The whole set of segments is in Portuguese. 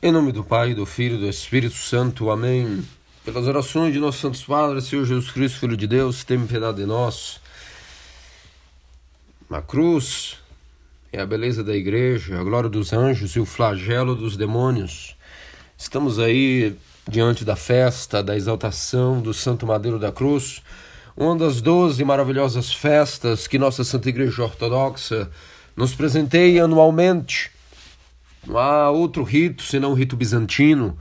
Em nome do Pai, do Filho e do Espírito Santo. Amém. Pelas orações de nossos santos padres, Senhor Jesus Cristo, Filho de Deus, tem piedade de nós. A cruz é a beleza da igreja, a glória dos anjos e o flagelo dos demônios. Estamos aí diante da festa da exaltação do Santo Madeiro da Cruz, uma das doze maravilhosas festas que nossa Santa Igreja Ortodoxa nos presenteia anualmente. Não há outro rito senão o rito bizantino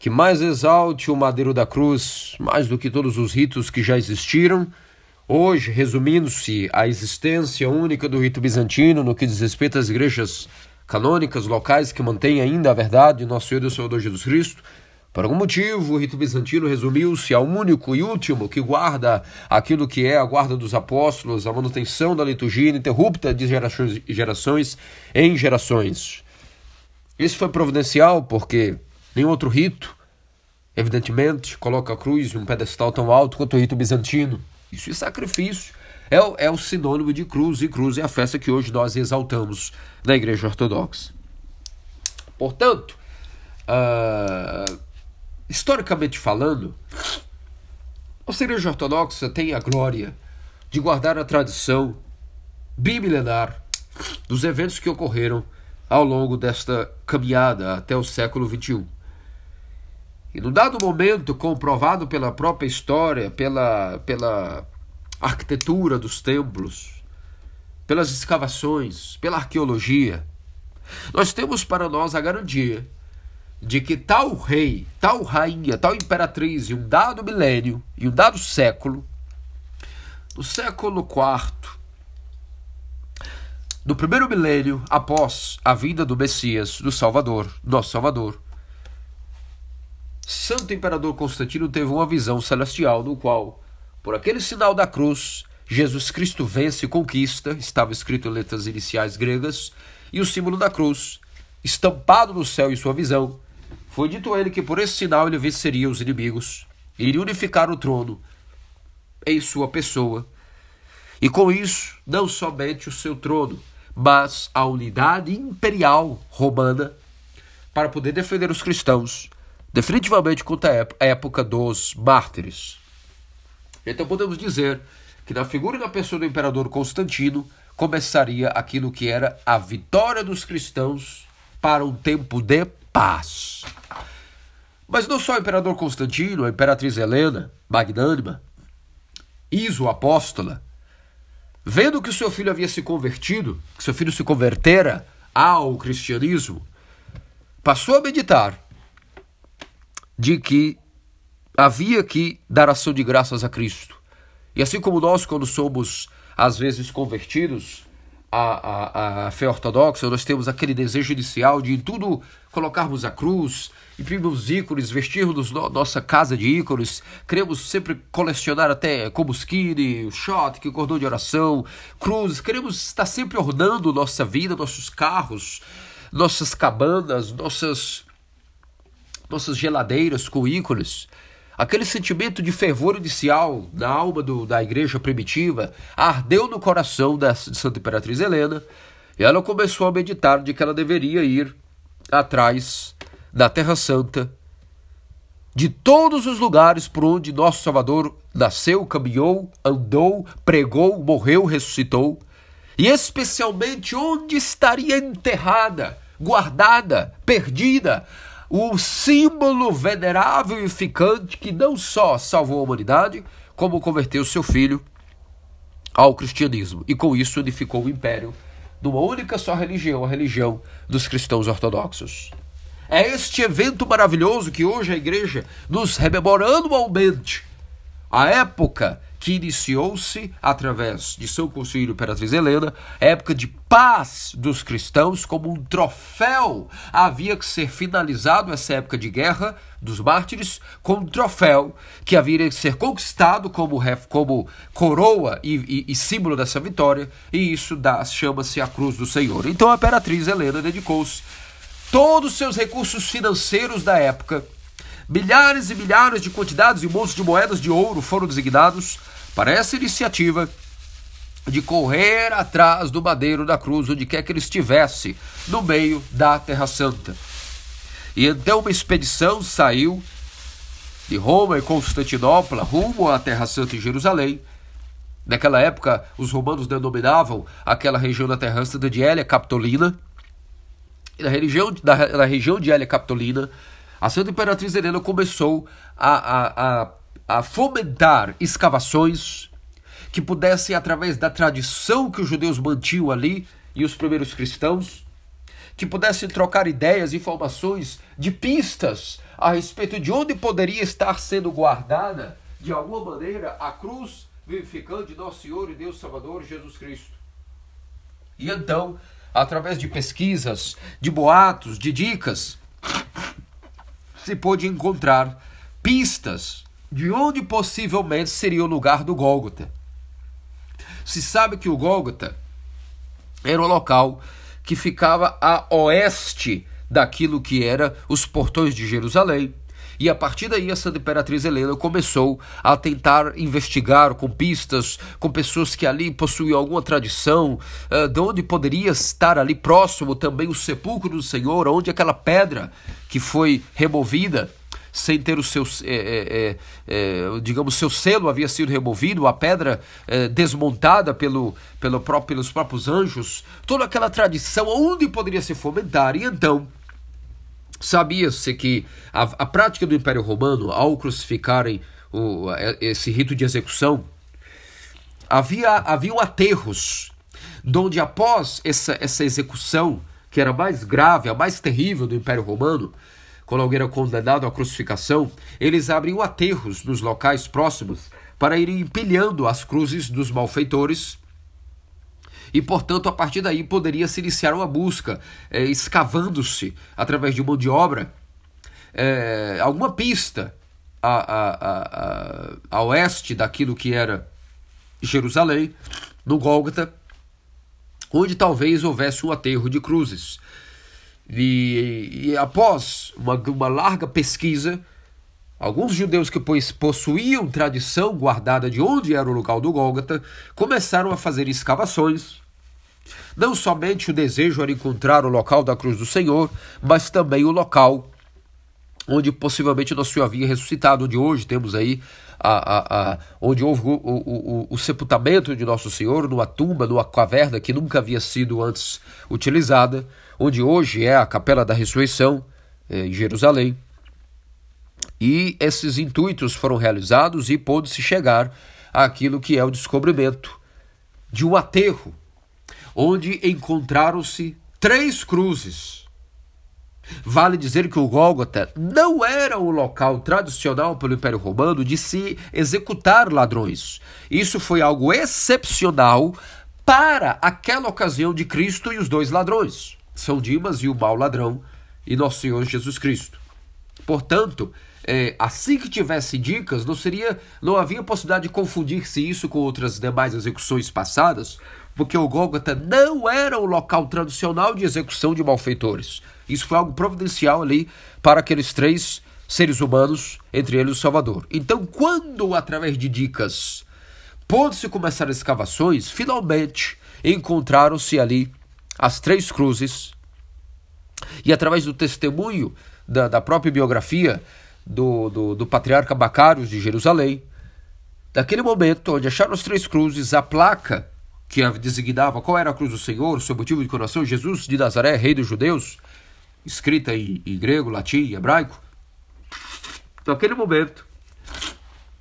que mais exalte o Madeiro da Cruz, mais do que todos os ritos que já existiram. Hoje, resumindo-se a existência única do rito bizantino no que diz respeito às igrejas canônicas locais que mantêm ainda a verdade de nosso Senhor e Salvador Jesus Cristo, por algum motivo, o rito bizantino resumiu-se ao único e último que guarda aquilo que é a guarda dos apóstolos, a manutenção da liturgia ininterrupta de gerações, gerações em gerações. Isso foi providencial porque nenhum outro rito, evidentemente, coloca a cruz em um pedestal tão alto quanto o rito bizantino. Isso é sacrifício. É, o, é o sinônimo de cruz, e cruz é a festa que hoje nós exaltamos na Igreja Ortodoxa. Portanto, uh, historicamente falando, a Igreja Ortodoxa tem a glória de guardar a tradição bimilenar dos eventos que ocorreram ao longo desta caminhada até o século XXI. E no dado momento, comprovado pela própria história, pela, pela arquitetura dos templos, pelas escavações, pela arqueologia, nós temos para nós a garantia de que tal rei, tal rainha, tal imperatriz em um dado milênio, em um dado século, no século IV, no primeiro milênio após a vinda do Messias, do Salvador, nosso Salvador, Santo Imperador Constantino teve uma visão celestial no qual, por aquele sinal da cruz, Jesus Cristo vence e conquista, estava escrito em letras iniciais gregas, e o símbolo da cruz, estampado no céu em sua visão, foi dito a ele que por esse sinal ele venceria os inimigos, iria unificar o trono em sua pessoa, e com isso, não somente o seu trono, mas a unidade imperial romana para poder defender os cristãos, definitivamente contra a época dos mártires. Então podemos dizer que na figura e na pessoa do imperador Constantino começaria aquilo que era a vitória dos cristãos para um tempo de paz. Mas não só o imperador Constantino, a imperatriz Helena, magnânima, Iso apóstola, vendo que o seu filho havia se convertido, que seu filho se convertera ao cristianismo, passou a meditar de que havia que dar ação de graças a Cristo. E assim como nós, quando somos às vezes convertidos, a, a, a fé ortodoxa, nós temos aquele desejo inicial de tudo colocarmos a cruz, imprimirmos ícones, vestirmos no, nossa casa de ícones, queremos sempre colecionar até combustível, shot, que cordão de oração, cruzes, queremos estar sempre ornando nossa vida, nossos carros, nossas cabanas, nossas, nossas geladeiras com ícones. Aquele sentimento de fervor inicial na alma do, da igreja primitiva ardeu no coração da, de Santa Imperatriz Helena e ela começou a meditar de que ela deveria ir atrás da Terra Santa, de todos os lugares por onde nosso Salvador nasceu, caminhou, andou, pregou, morreu, ressuscitou, e especialmente onde estaria enterrada, guardada, perdida o símbolo venerável e ficante que não só salvou a humanidade, como converteu seu filho ao cristianismo. E com isso unificou o império numa única só religião, a religião dos cristãos ortodoxos. É este evento maravilhoso que hoje a igreja nos rememora anualmente. A época que iniciou-se através de São Concílio Imperatriz Helena, época de paz dos cristãos, como um troféu. Havia que ser finalizado essa época de guerra dos mártires com um troféu que havia que ser conquistado como, como coroa e, e, e símbolo dessa vitória, e isso chama-se a Cruz do Senhor. Então a Imperatriz Helena dedicou-se todos os seus recursos financeiros da época Milhares e milhares de quantidades e bolsos de moedas de ouro foram designados para essa iniciativa de correr atrás do madeiro da cruz, onde quer que ele estivesse, no meio da Terra Santa. E então uma expedição saiu de Roma e Constantinopla rumo à Terra Santa e Jerusalém. Naquela época, os romanos denominavam aquela região da Terra Santa de Hélia Capitolina. Na, região, na, na região de Hélia Capitolina, a Santa Imperatriz Helena começou a, a, a, a fomentar escavações que pudessem, através da tradição que os judeus mantinham ali e os primeiros cristãos, que pudessem trocar ideias, informações de pistas a respeito de onde poderia estar sendo guardada, de alguma maneira, a cruz vivificante de nosso Senhor e Deus Salvador Jesus Cristo. E então, através de pesquisas, de boatos, de dicas, se pôde encontrar pistas de onde possivelmente seria o lugar do Gólgota. Se sabe que o Gólgota era o local que ficava a oeste daquilo que era os portões de Jerusalém. E a partir daí a Santa Imperatriz Helena começou a tentar investigar com pistas, com pessoas que ali possuíam alguma tradição, uh, de onde poderia estar ali próximo também o sepulcro do Senhor, onde aquela pedra que foi removida sem ter o seu, é, é, é, digamos, seu selo havia sido removido, a pedra desmontada pelo, pelo próprio, pelos próprios anjos, toda aquela tradição onde poderia se fomentar. E então, sabia-se que a, a, prática do Império Romano, ao crucificarem o, esse rito de execução, havia, haviam aterros, onde após essa, essa execução, que era mais grave, a mais terrível do Império Romano, quando alguém era condenado à crucificação, eles abriam aterros nos locais próximos para irem empilhando as cruzes dos malfeitores. E, portanto, a partir daí poderia se iniciar uma busca, é, escavando-se através de mão de obra, é, alguma pista a, a, a, a, oeste daquilo que era Jerusalém, no Gólgota, onde talvez houvesse um aterro de cruzes. E, e após uma, uma larga pesquisa, alguns judeus que possuíam tradição guardada de onde era o local do Gólgota começaram a fazer escavações. Não somente o desejo era encontrar o local da cruz do Senhor, mas também o local onde possivelmente nosso Senhor havia ressuscitado, onde hoje temos aí a, a, a, onde houve o, o, o, o, sepultamento de Nosso Senhor numa tumba, numa caverna que nunca havia sido antes utilizada, onde hoje é a Capela da Ressurreição, é, em Jerusalém. E esses intuitos foram realizados e pôde-se chegar àquilo que é o descobrimento de um aterro, onde encontraram-se três cruzes. Vale dizer que o Gólgota não era um local tradicional pelo Império Romano de se executar ladrões. Isso foi algo excepcional para aquela ocasião de Cristo e os dois ladrões. São Dimas e o mau ladrão e nosso Senhor Jesus Cristo. Portanto, é, assim que tivesse dicas, não seria, não havia possibilidade de confundir-se isso com outras demais execuções passadas, porque o Gólgota não era o local tradicional de execução de malfeitores. Isso foi algo providencial ali para aqueles três seres humanos, entre eles o Salvador. Então, quando através de dicas pôde-se começar as escavações, finalmente encontraram-se ali as três cruzes, e através do testemunho da, da própria biografia do, do, do patriarca Bacários de Jerusalém, daquele momento onde acharam as três cruzes, a placa que designava qual era a cruz do Senhor, seu motivo de coração, Jesus de Nazaré, rei dos judeus, escrita em, em grego, latim e hebraico. Naquele momento,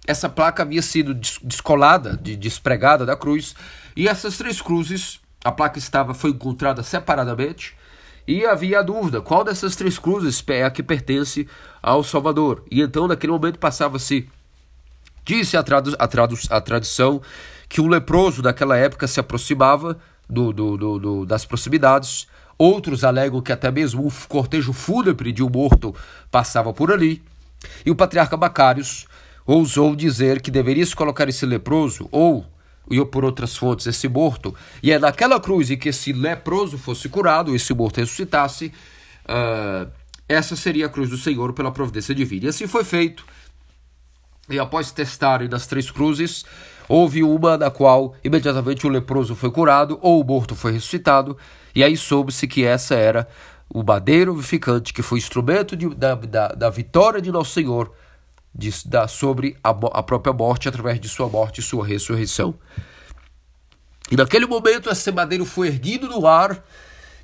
essa placa havia sido descolada, despregada da cruz, e essas três cruzes a placa estava foi encontrada separadamente e havia a dúvida qual dessas três cruzes é a que pertence ao Salvador. E então, naquele momento, passava-se. Disse a, tradu a, tradu a tradição que um leproso daquela época se aproximava do, do, do, do, das proximidades. Outros alegam que até mesmo um cortejo fúnebre de um morto passava por ali. E o patriarca Bacários ousou dizer que deveria se colocar esse leproso ou e por outras fontes esse morto, e é naquela cruz em que esse leproso fosse curado, esse morto ressuscitasse, uh, essa seria a cruz do Senhor pela providência divina. E assim foi feito. E após testarem das três cruzes, houve uma na qual imediatamente o leproso foi curado ou o morto foi ressuscitado, e aí soube-se que essa era o madeiro vivificante, que foi instrumento de, da, da, da, vitória de Nosso Senhor de, da, sobre a, a própria morte, através de sua morte e sua ressurreição. E naquele momento, esse madeiro foi erguido no ar,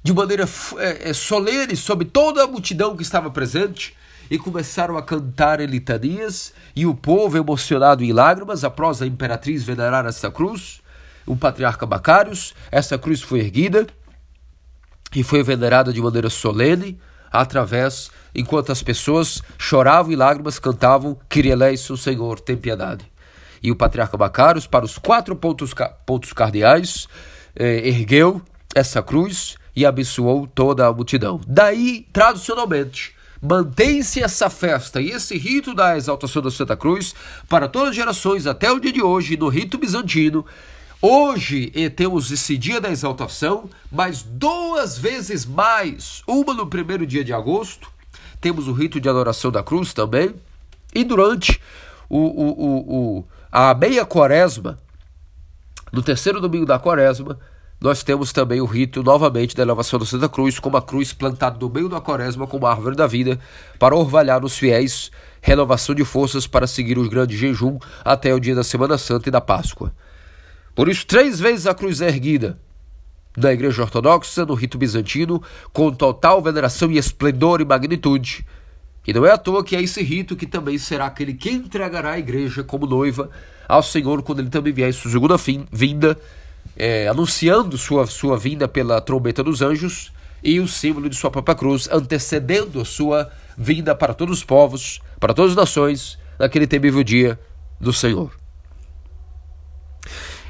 de maneira é, é, solene, sobre toda a multidão que estava presente, e começaram a cantar litanias, e o povo, emocionado em lágrimas, após a imperatriz venerar essa cruz, o patriarca Macários, essa cruz foi erguida e foi venerada de maneira solene, através, enquanto as pessoas choravam em lágrimas, cantavam eleison, Senhor, tem piedade. E o patriarca Macários, para os quatro pontos, pontos cardeais, eh, ergueu essa cruz e abençoou toda a multidão. Daí, tradicionalmente, mantém-se essa festa e esse rito da exaltação da Santa Cruz para todas as gerações até o dia de hoje, no rito bizantino. Hoje temos esse dia da exaltação, mas duas vezes mais, uma no primeiro dia de agosto, temos o rito de adoração da cruz também, e durante o, o, o, a meia quaresma, no terceiro domingo da quaresma, nós temos também o rito novamente da elevação da Santa Cruz, com uma cruz plantada no meio da quaresma como árvore da vida, para orvalhar nos fiéis renovação de forças para seguir o grande jejum até o dia da Semana Santa e da Páscoa. Por isso, três vezes a cruz é erguida na Igreja Ortodoxa, no rito bizantino, com total veneração e esplendor e magnitude. E não é à toa que é esse rito que também será aquele que entregará a igreja como noiva ao Senhor quando ele também vier em sua segunda vinda é, anunciando sua, sua vinda pela trombeta dos anjos e o símbolo de sua própria cruz, antecedendo sua vinda para todos os povos, para todas as nações, naquele temível dia do Senhor.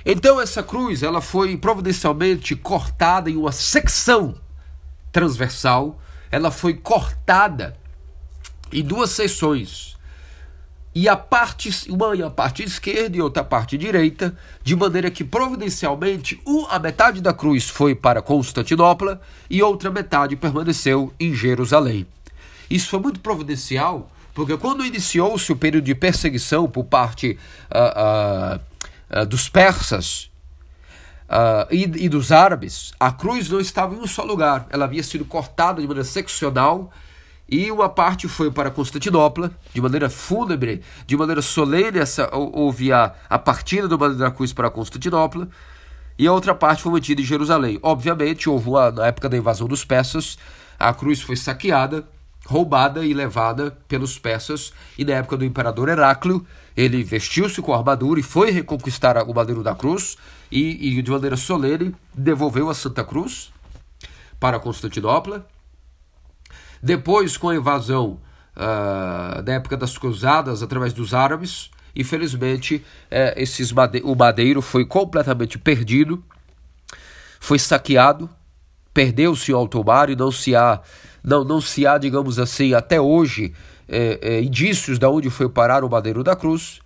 Então essa cruz, ela foi providencialmente cortada em uma secção transversal, ela foi cortada em duas seções e a parte, uma a parte esquerda e outra parte direita, de maneira que providencialmente a metade da cruz foi para Constantinopla e outra metade permaneceu em Jerusalém. Isso foi muito providencial, porque quando iniciou-se o período de perseguição por parte uh, uh, uh, dos persas e, e dos árabes, a cruz não estava em um só lugar, ela havia sido cortada de maneira seccional e uma parte foi para Constantinopla, de maneira fúnebre, de maneira solene, essa, houve a, a partida do Madeira da Cruz para Constantinopla, e a outra parte foi mantida em Jerusalém. Obviamente, houve uma, na época da invasão dos persas, a cruz foi saqueada, roubada e levada pelos persas, e na época do imperador Heráclio, ele vestiu-se com a armadura e foi reconquistar o madeiro da cruz, e, e de maneira solene devolveu a Santa Cruz para Constantinopla, depois, com a invasão uh, da época das cruzadas através dos árabes, infelizmente, é, esses made o madeiro foi completamente perdido, foi saqueado, perdeu-se o alto mar e não se há, não, não se há, digamos assim, até hoje, é, é, indícios de onde foi parar o madeiro da cruz.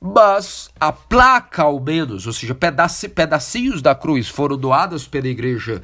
Mas a placa, ao menos, ou seja, pedacinhos da cruz foram doadas pela igreja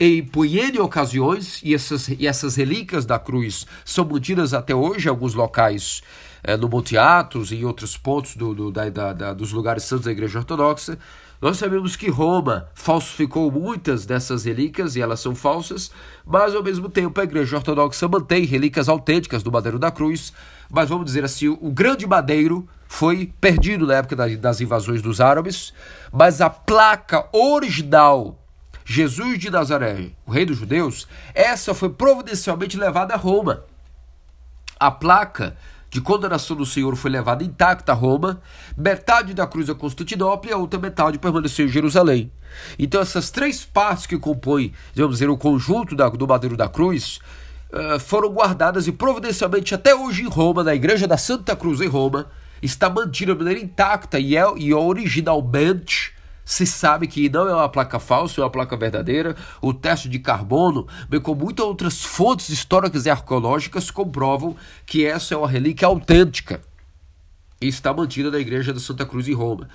em por ocasiões, e essas, e essas relíquias da cruz são mantidas até hoje em alguns locais é, no Monte Atos e em outros pontos do, do da, da, dos lugares santos da Igreja Ortodoxa. Nós sabemos que Roma falsificou muitas dessas relíquias e elas são falsas, mas ao mesmo tempo a Igreja Ortodoxa mantém relíquias autênticas do madeiro da cruz. Mas vamos dizer assim, o grande madeiro foi perdido na época das invasões dos árabes, mas a placa original Jesus de Nazaré, o rei dos judeus, essa foi providencialmente levada a Roma. A placa de condenação do Senhor foi levada intacta a Roma, metade da cruz a Constantinopla e a outra metade permaneceu em Jerusalém. Então essas três partes que compõem, vamos dizer, o conjunto da, do madeiro da cruz, uh, foram guardadas e providencialmente até hoje em Roma, na igreja da Santa Cruz em Roma, está mantida de maneira intacta e, é, e originalmente se sabe que não é uma placa falsa, é uma placa verdadeira. O teste de carbono, bem como muitas outras fontes históricas e arqueológicas, comprovam que essa é uma relíquia autêntica e está mantida na igreja da Santa Cruz em Roma.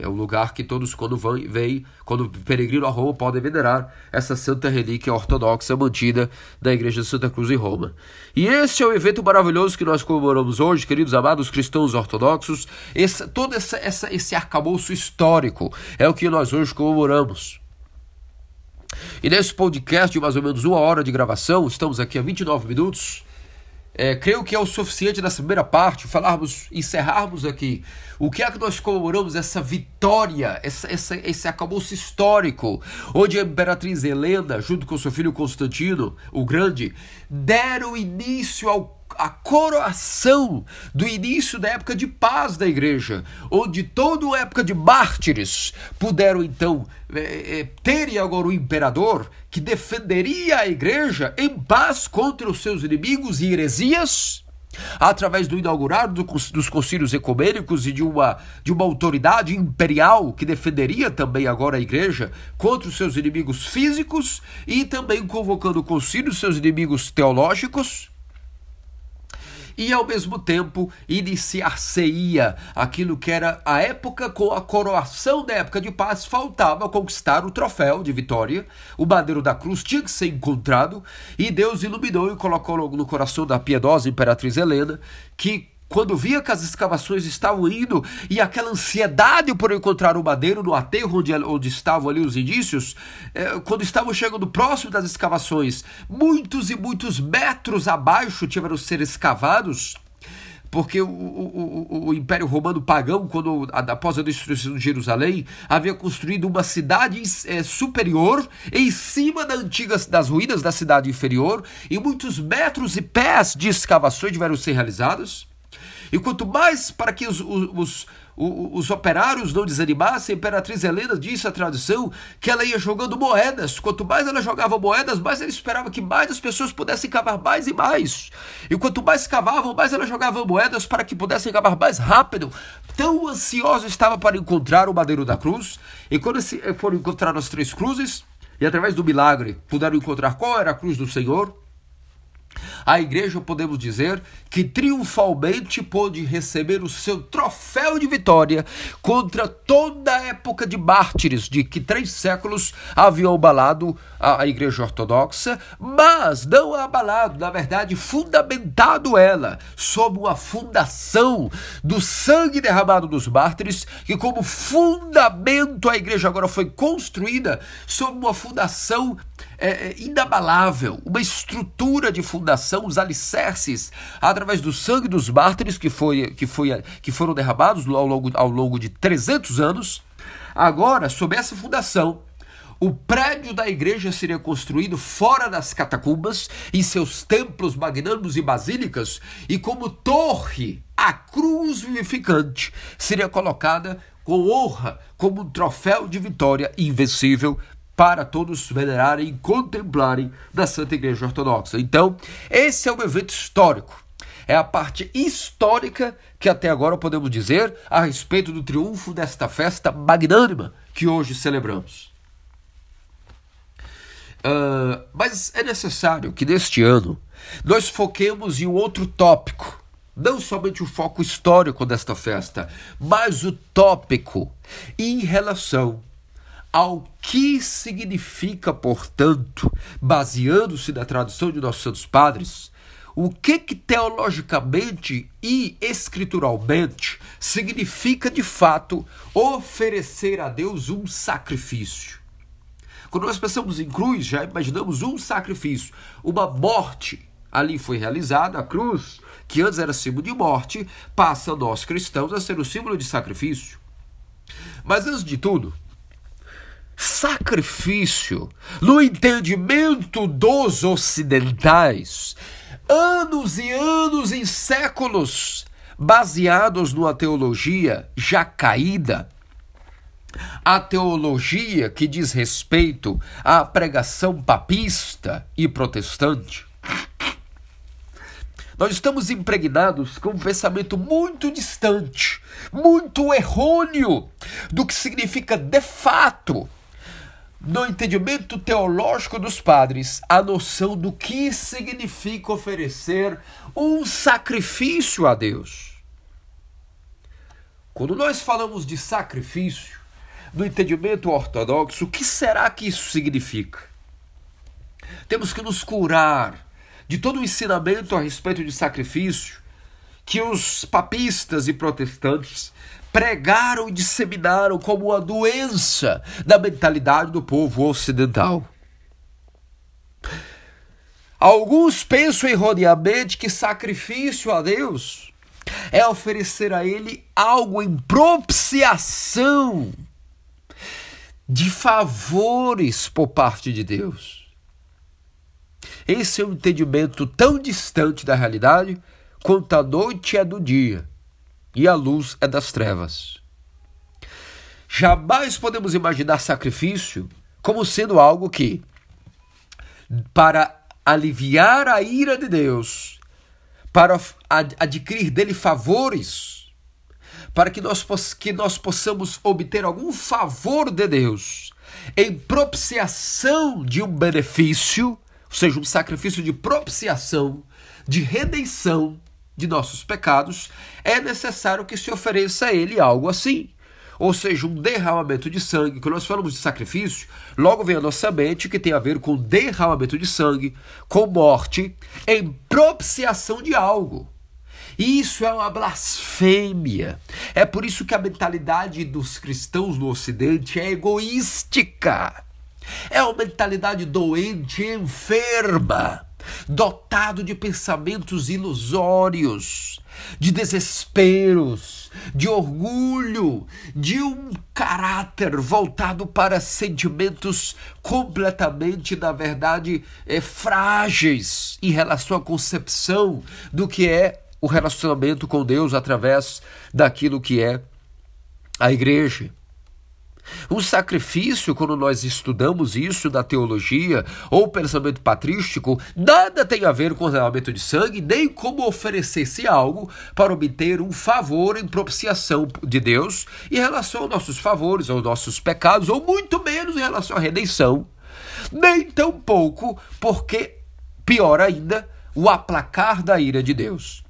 É o lugar que todos, quando vão, vêm, quando peregrinam a Roma, podem venerar essa santa relíquia ortodoxa mantida na Igreja de Santa Cruz em Roma. E esse é o evento maravilhoso que nós comemoramos hoje, queridos amados cristãos ortodoxos. Esse, todo essa, essa, esse arcabouço histórico é o que nós hoje comemoramos. E nesse podcast de mais ou menos uma hora de gravação, estamos aqui há 29 minutos. É, creio que é o suficiente nessa primeira parte falarmos, encerrarmos aqui o que é que nós comemoramos? Essa vitória, essa, essa, esse acabouço histórico, onde a imperatriz Helena, junto com seu filho Constantino, o Grande, deram início ao a coroação do início da época de paz da igreja, onde toda a época de mártires puderam então é, é, ter agora o imperador que defenderia a igreja em paz contra os seus inimigos e heresias através do inaugurado do, dos concílios ecumênicos e de uma, de uma autoridade imperial que defenderia também agora a igreja contra os seus inimigos físicos e também convocando concílios seus inimigos teológicos e ao mesmo tempo iniciar-se-ia aquilo que era a época com a coroação da época de paz, faltava conquistar o troféu de vitória, o madeiro da cruz tinha que ser encontrado, e Deus iluminou e colocou no coração da piedosa imperatriz Helena que quando via que as escavações estavam indo e aquela ansiedade por encontrar o madeiro no aterro onde, onde estavam ali os indícios, eh, quando estavam chegando próximo das escavações, muitos e muitos metros abaixo tiveram que ser escavados porque o, o, o, Império Romano pagão, quando após a destruição de Jerusalém, havia construído uma cidade é, superior em cima da antiga, das ruínas da cidade inferior, e muitos metros e pés de escavações tiveram ser realizados. E quanto mais para que os, os, os, os operários não desanimassem, a imperatriz Helena disse a tradição que ela ia jogando moedas. Quanto mais ela jogava moedas, mais ela esperava que mais as pessoas pudessem cavar mais e mais. E quanto mais cavavam, mais ela jogava moedas para que pudessem cavar mais rápido. Tão ansiosa estava para encontrar o madeiro da cruz. E quando foram encontrar as três cruzes, e através do milagre puderam encontrar qual era a cruz do Senhor, a igreja, podemos dizer, que triunfalmente pôde receber o seu troféu de vitória contra toda a época de mártires de que três séculos haviam abalado a, igreja ortodoxa, mas não abalado, na verdade, fundamentado ela sob uma fundação do sangue derramado dos mártires, que como fundamento a igreja agora foi construída sob uma fundação é, é, inabalável, uma estrutura de fundação, os alicerces, através do sangue dos mártires que, foi, que, foi, que foram derramados ao longo, ao longo de 300 anos. Agora, sob essa fundação, o prédio da igreja seria construído fora das catacumbas, em seus templos magnânimos e basílicas, e como torre, a cruz vivificante seria colocada com honra, como um troféu de vitória invencível para todos venerarem e contemplarem da Santa Igreja Ortodoxa. Então, esse é um evento histórico. É a parte histórica que até agora podemos dizer a respeito do triunfo desta festa magnânima que hoje celebramos. Uh, mas é necessário que neste ano nós foquemos em um outro tópico. Não somente o foco histórico desta festa, mas o tópico em relação ao que significa, portanto, baseando-se na tradução de nossos santos padres, o que, que teologicamente e escrituralmente significa de fato oferecer a Deus um sacrifício. Quando nós pensamos em cruz, já imaginamos um sacrifício, uma morte. Ali foi realizada a cruz, que antes era símbolo de morte, passa nós cristãos a ser o símbolo de sacrifício. Mas antes de tudo, sacrifício, no entendimento dos ocidentais, anos e anos em séculos, baseados numa teologia já caída, a teologia que diz respeito à pregação papista e protestante. Nós estamos impregnados com um pensamento muito distante, muito errôneo do que significa de fato no entendimento teológico dos padres, a noção do que significa oferecer um sacrifício a Deus. Quando nós falamos de sacrifício, no entendimento ortodoxo, o que será que isso significa? Temos que nos curar de todo o ensinamento a respeito de sacrifício que os papistas e protestantes pregaram e disseminaram como uma doença da mentalidade do povo ocidental. Alguns pensam erroneamente que sacrifício a Deus é oferecer a Ele algo em propiciação de favores por parte de Deus. Esse é um entendimento tão distante da realidade quanto a noite é do dia e a luz é das trevas. Jamais podemos imaginar sacrifício como sendo algo que, para aliviar a ira de Deus, para adquirir dele favores, para que nós, que nós possamos obter algum favor de Deus, em propiciação de um benefício, ou seja, um sacrifício de propiciação, de redenção de nossos pecados, é necessário que se ofereça a ele algo assim ou seja, um derramamento de sangue. Quando nós falamos de sacrifício, logo vem a nossa mente que tem a ver com derramamento de sangue, com morte, em propiciação de algo. Isso é uma blasfêmia. É por isso que a mentalidade dos cristãos no Ocidente é egoística. É uma mentalidade doente, enferma dotado de pensamentos ilusórios, de desesperos, de orgulho, de um caráter voltado para sentimentos completamente, na verdade, é, frágeis em relação à concepção do que é o relacionamento com Deus através daquilo que é a igreja. O sacrifício, quando nós estudamos isso na teologia ou pensamento patrístico, nada tem a ver com o derramamento de sangue, nem como oferecer-se algo para obter um favor em propiciação de Deus em relação aos nossos favores, aos nossos pecados, ou muito menos em relação à redenção, nem tampouco porque, pior ainda, o aplacar da ira de Deus.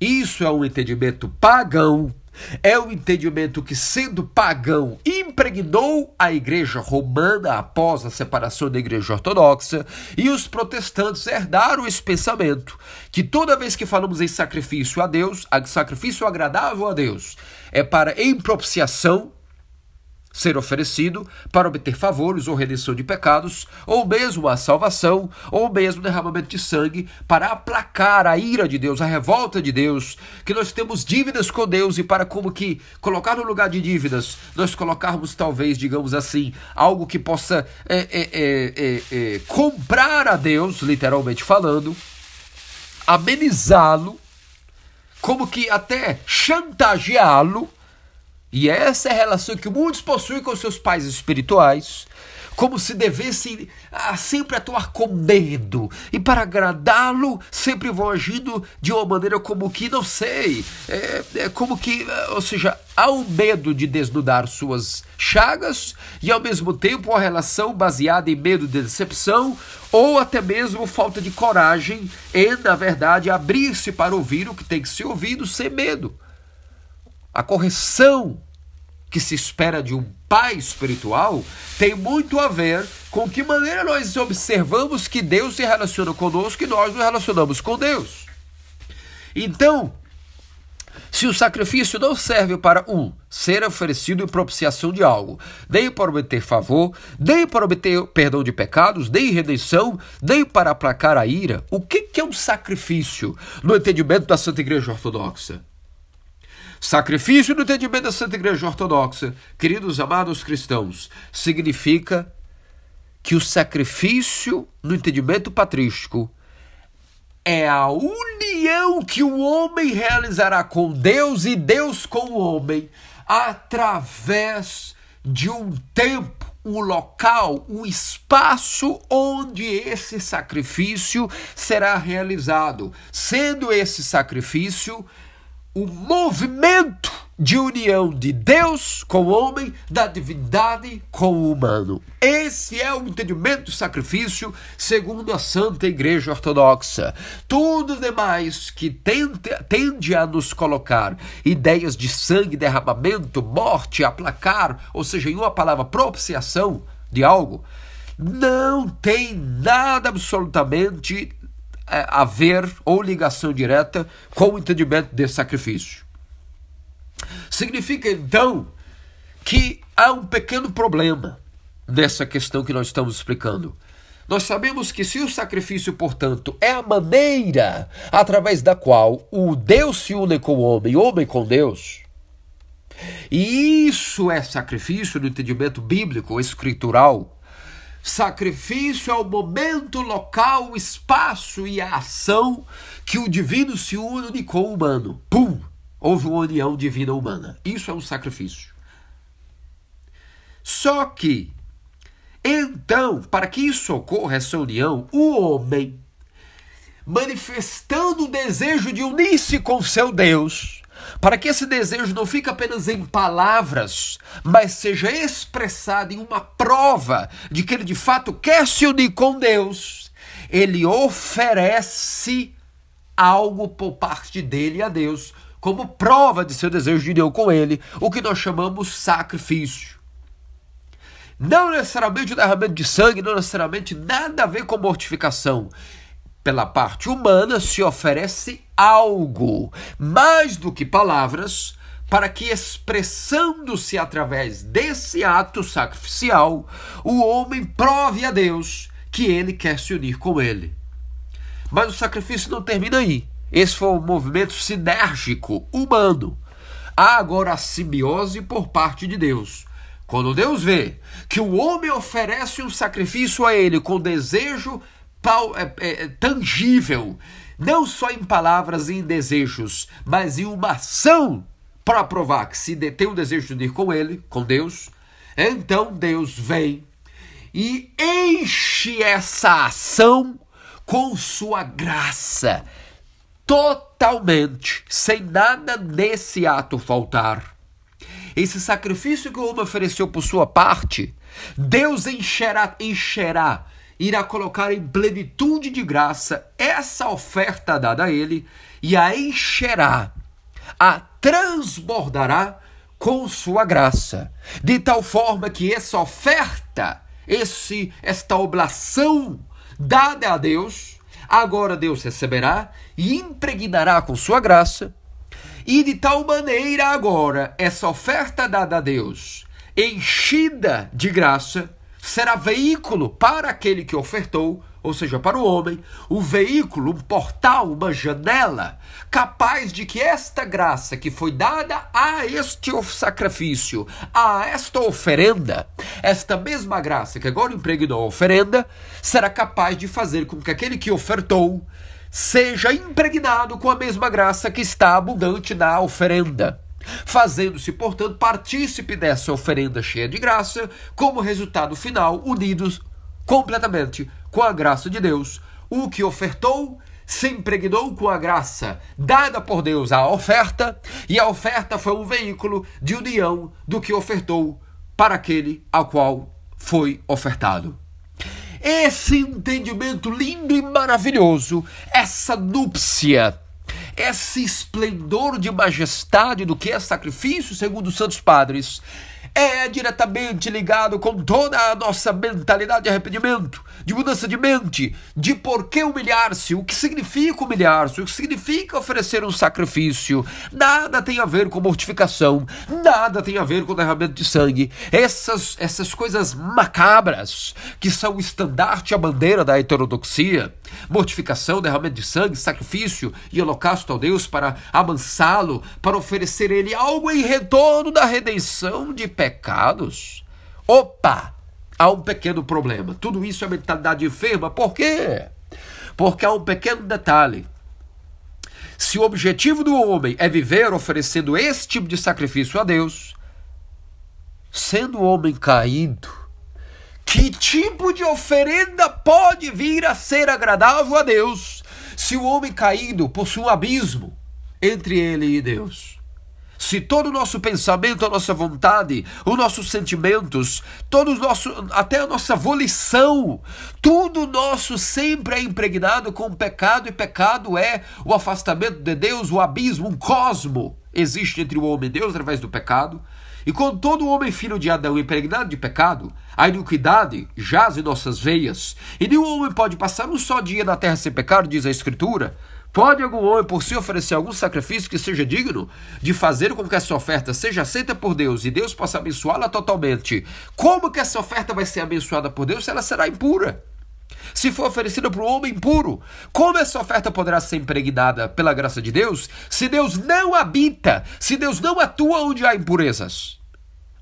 Isso é um entendimento pagão é o entendimento que, sendo pagão, impregnou a igreja romana após a separação da igreja ortodoxa, e os protestantes herdaram esse pensamento que toda vez que falamos em sacrifício a Deus, sacrifício agradável a Deus, é para em propiciação ser oferecido para obter favores ou redenção de pecados, ou mesmo a salvação, ou mesmo derramamento de sangue para aplacar a ira de Deus, a revolta de Deus, que nós temos dívidas com Deus e para como que colocar no lugar de dívidas, nós colocarmos talvez, digamos assim, algo que possa é, é, é, é comprar a Deus, literalmente falando, amenizá-lo, como que até chantageá-lo e essa é a relação que muitos possuem com seus pais espirituais, como se devessem a, sempre atuar com medo. E para agradá-lo, sempre vão agindo de uma maneira como que, não sei, é, é como que, ou seja, há um medo de desnudar suas chagas e ao mesmo tempo uma relação baseada em medo de decepção ou até mesmo falta de coragem em, na verdade, abrir-se para ouvir o que tem que ser ouvido sem medo a correção que se espera de um pai espiritual tem muito a ver com que maneira nós observamos que Deus se relaciona conosco e nós nos relacionamos com Deus. Então, se o sacrifício não serve para um ser oferecido em propiciação de algo, nem para obter favor, nem para obter perdão de pecados, nem redenção, nem para aplacar a ira, o que é um sacrifício no entendimento da Santa Igreja Ortodoxa? Sacrifício no entendimento da Santa Igreja Ortodoxa, queridos amados cristãos, significa que o sacrifício no entendimento patrístico é a união que o homem realizará com Deus e Deus com o homem através de um tempo, um local, um espaço onde esse sacrifício será realizado, sendo esse sacrifício o movimento de união de Deus com o homem, da divindade com o humano. Esse é o entendimento do sacrifício segundo a Santa Igreja Ortodoxa. Tudo demais que tende, tende a nos colocar ideias de sangue, derramamento, morte, aplacar, ou seja, em uma palavra, propiciação de algo, não tem nada absolutamente haver ou ligação direta com o entendimento desse sacrifício. Significa então que há um pequeno problema nessa questão que nós estamos explicando. Nós sabemos que se o sacrifício, portanto, é a maneira através da qual o Deus se une com o homem, o homem com Deus, e isso é sacrifício no entendimento bíblico, escritural. Sacrifício é o momento, local, espaço e a ação que o divino se une com o humano. Pum! Houve uma união divina humana. Isso é um sacrifício. Só que então, para que isso ocorra, essa união, o homem, manifestando o desejo de unir-se com seu Deus, para que esse desejo não fique apenas em palavras, mas seja expressado em uma prova de que ele de fato quer se unir com Deus, ele oferece algo por parte dele a Deus, como prova de seu desejo de união com ele, o que nós chamamos sacrifício. Não necessariamente o derramamento de sangue, não necessariamente nada a ver com mortificação. Pela parte humana se oferece algo, mais do que palavras, para que, expressando-se através desse ato sacrificial, o homem prove a Deus que ele quer se unir com ele. Mas o sacrifício não termina aí. Esse foi um movimento sinérgico, humano. Há agora a simbiose por parte de Deus. Quando Deus vê que o homem oferece um sacrifício a ele com desejo tangível, não só em palavras e em desejos, mas em uma ação para provar que se tem o desejo de ir com ele, com Deus, então Deus vem e enche essa ação com sua graça, totalmente, sem nada desse ato faltar. Esse sacrifício que o homem ofereceu por sua parte, Deus encherá, encherá, irá colocar em plenitude de graça essa oferta dada a ele e a encherá, a transbordará com sua graça, de tal forma que essa oferta, esse esta oblação dada a Deus, agora Deus receberá e impregnará com sua graça e de tal maneira agora, essa oferta dada a Deus, enchida de graça, será veículo para aquele que ofertou, ou seja, para o homem, um veículo, um portal, uma janela, capaz de que esta graça que foi dada a este sacrifício, a esta oferenda, esta mesma graça que agora impregnou a oferenda, será capaz de fazer com que aquele que ofertou seja impregnado com a mesma graça que está abundante na oferenda, fazendo-se, portanto, partícipe dessa oferenda cheia de graça, como resultado final, unidos completamente com a graça de Deus. O que ofertou se impregnou com a graça dada por Deus à oferta, e a oferta foi um veículo de união do que ofertou para aquele ao qual foi ofertado. Esse entendimento lindo e maravilhoso, essa núpcia, esse esplendor de majestade do que é sacrifício, segundo os santos padres, é diretamente ligado com toda a nossa mentalidade de arrependimento, de mudança de mente, de por que humilhar-se, o que significa humilhar-se, o que significa oferecer um sacrifício. Nada tem a ver com mortificação, nada tem a ver com derramamento de sangue. Essas, essas coisas macabras que são o estandarte, a bandeira da heterodoxia, mortificação, derramamento de sangue, sacrifício e holocausto ao Deus para amansá-lo, para oferecer ele algo em retorno da redenção de pecados. Opa! Há um pequeno problema. Tudo isso é mentalidade enferma. Por quê? Porque há um pequeno detalhe. Se o objetivo do homem é viver oferecendo esse tipo de sacrifício a Deus, sendo o homem caído, que tipo de oferenda pode vir a ser agradável a Deus se o homem caído possui um abismo entre ele e Deus? Se todo o nosso pensamento, a nossa vontade, os nossos sentimentos, todos nosso, até a nossa volição, tudo nosso sempre é impregnado com pecado, e pecado é o afastamento de Deus, o abismo, um cosmo existe entre o homem e Deus através do pecado. E quando todo homem filho de Adão impregnado de pecado, a iniquidade jaz em nossas veias, e nenhum homem pode passar um só dia na terra sem pecado, diz a Escritura. Pode algum homem por si oferecer algum sacrifício que seja digno de fazer com que essa oferta seja aceita por Deus e Deus possa abençoá-la totalmente? Como que essa oferta vai ser abençoada por Deus se ela será impura? se for oferecida para um homem puro, como essa oferta poderá ser impregnada pela graça de Deus se Deus não habita, se Deus não atua onde há impurezas?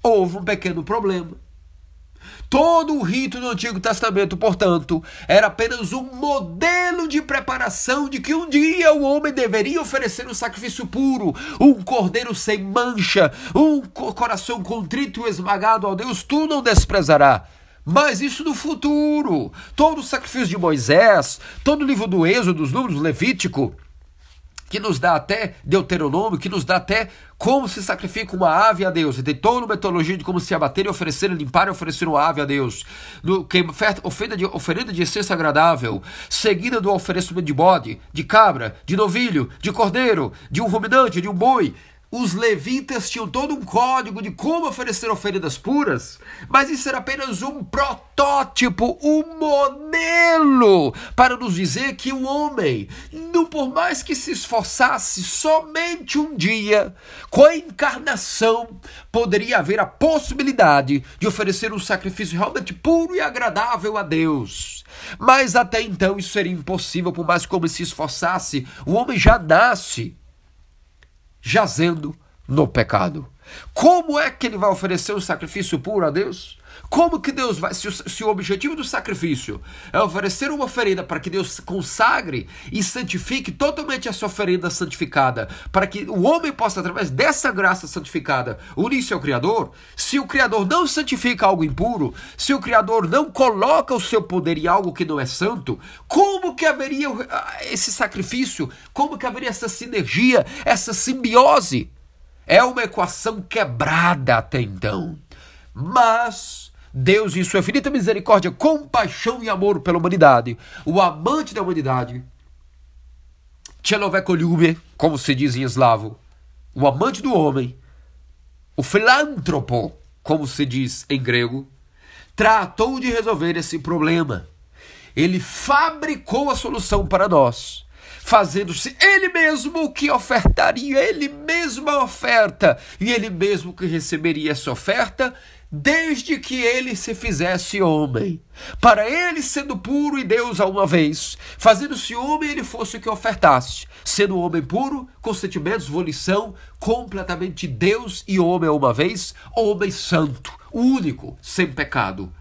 Houve um pequeno problema. Todo o rito do Antigo Testamento, portanto, era apenas um modelo de preparação de que um dia o homem deveria oferecer um sacrifício puro, um cordeiro sem mancha, um coração contrito e esmagado ao Deus, tu não desprezará. Mas isso no futuro. Todo o sacrifício de Moisés, todo o livro do Êxodo, dos Números, Levítico, que nos dá até Deuteronômio, que nos dá até como se sacrifica uma ave a Deus. E tem toda uma metodologia de como se abater e oferecer, limpar e oferecer uma ave a Deus. No, que, de, oferenda de essência agradável, seguida do oferecimento de bode, de cabra, de novilho, de cordeiro, de um ruminante, de um boi os levitas tinham todo um código de como oferecer oferendas puras, mas isso era apenas um protótipo, um modelo para nos dizer que o homem, não por mais que se esforçasse, somente um dia, com a encarnação, poderia haver a possibilidade de oferecer um sacrifício realmente puro e agradável a Deus. Mas até então isso seria impossível, por mais que o homem se esforçasse, o homem já nasce jazendo no pecado. Como é que ele vai oferecer um sacrifício puro a Deus? Como que Deus vai, se o, se o, objetivo do sacrifício é oferecer uma oferenda para que Deus consagre e santifique totalmente essa oferenda santificada, para que o homem possa, através dessa graça santificada, unir-se ao Criador, se o Criador não santifica algo impuro, se o Criador não coloca o seu poder em algo que não é santo, como que haveria esse sacrifício? Como que haveria essa sinergia, essa simbiose? É uma equação quebrada até então. Mas Deus, em sua infinita misericórdia, compaixão e amor pela humanidade, o amante da humanidade, Tchelovekoliube, como se diz em eslavo, o amante do homem, o filântropo, como se diz em grego, tratou de resolver esse problema. Ele fabricou a solução para nós, fazendo-se ele mesmo o que ofertaria, ele mesmo a oferta, e ele mesmo que receberia essa oferta desde que ele se fizesse homem. Para ele, sendo puro e Deus a uma vez, fazendo-se homem, ele fosse o que ofertasse. Sendo homem puro, com sentimentos, volição, completamente Deus e homem a uma vez, homem santo, único, sem pecado.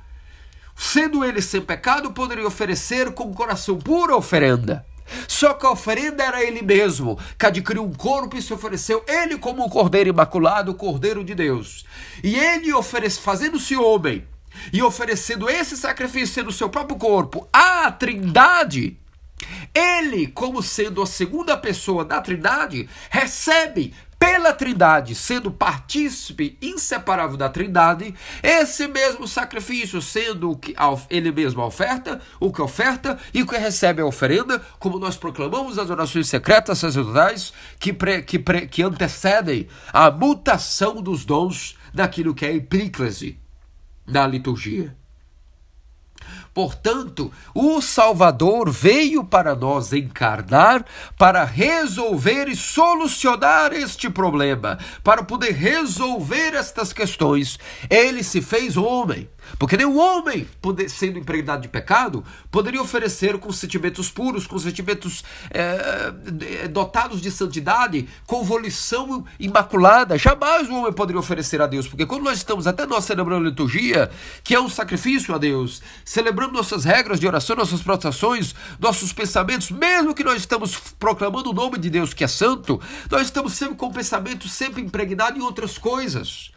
Sendo ele sem pecado, poderia oferecer com o coração puro a oferenda. Só que a oferenda era ele mesmo, que adquiriu um corpo e se ofereceu ele como um cordeiro imaculado, o cordeiro de Deus. E ele oferece, fazendo-se homem e oferecendo esse sacrifício sendo o seu próprio corpo à Trindade, ele, como sendo a segunda pessoa da Trindade, recebe pela Trindade, sendo partícipe inseparável da Trindade, esse mesmo sacrifício, sendo o que ele mesmo oferta, o que oferta e o que recebe a oferenda, como nós proclamamos as orações secretas sacerdotais que, pre, que, pre, que antecedem a mutação dos dons daquilo que é a epíclese da liturgia. Portanto, o Salvador veio para nós encarnar para resolver e solucionar este problema, para poder resolver estas questões. Ele se fez homem. Porque nem o homem, sendo impregnado de pecado, poderia oferecer com sentimentos puros, com sentimentos é, dotados de santidade, com volição imaculada. Jamais o homem poderia oferecer a Deus. Porque quando nós estamos, até nós celebrando a liturgia, que é um sacrifício a Deus, celebrando nossas regras de oração, nossas prostrações, nossos pensamentos, mesmo que nós estamos proclamando o nome de Deus que é santo, nós estamos sempre com o pensamento sempre impregnado em outras coisas.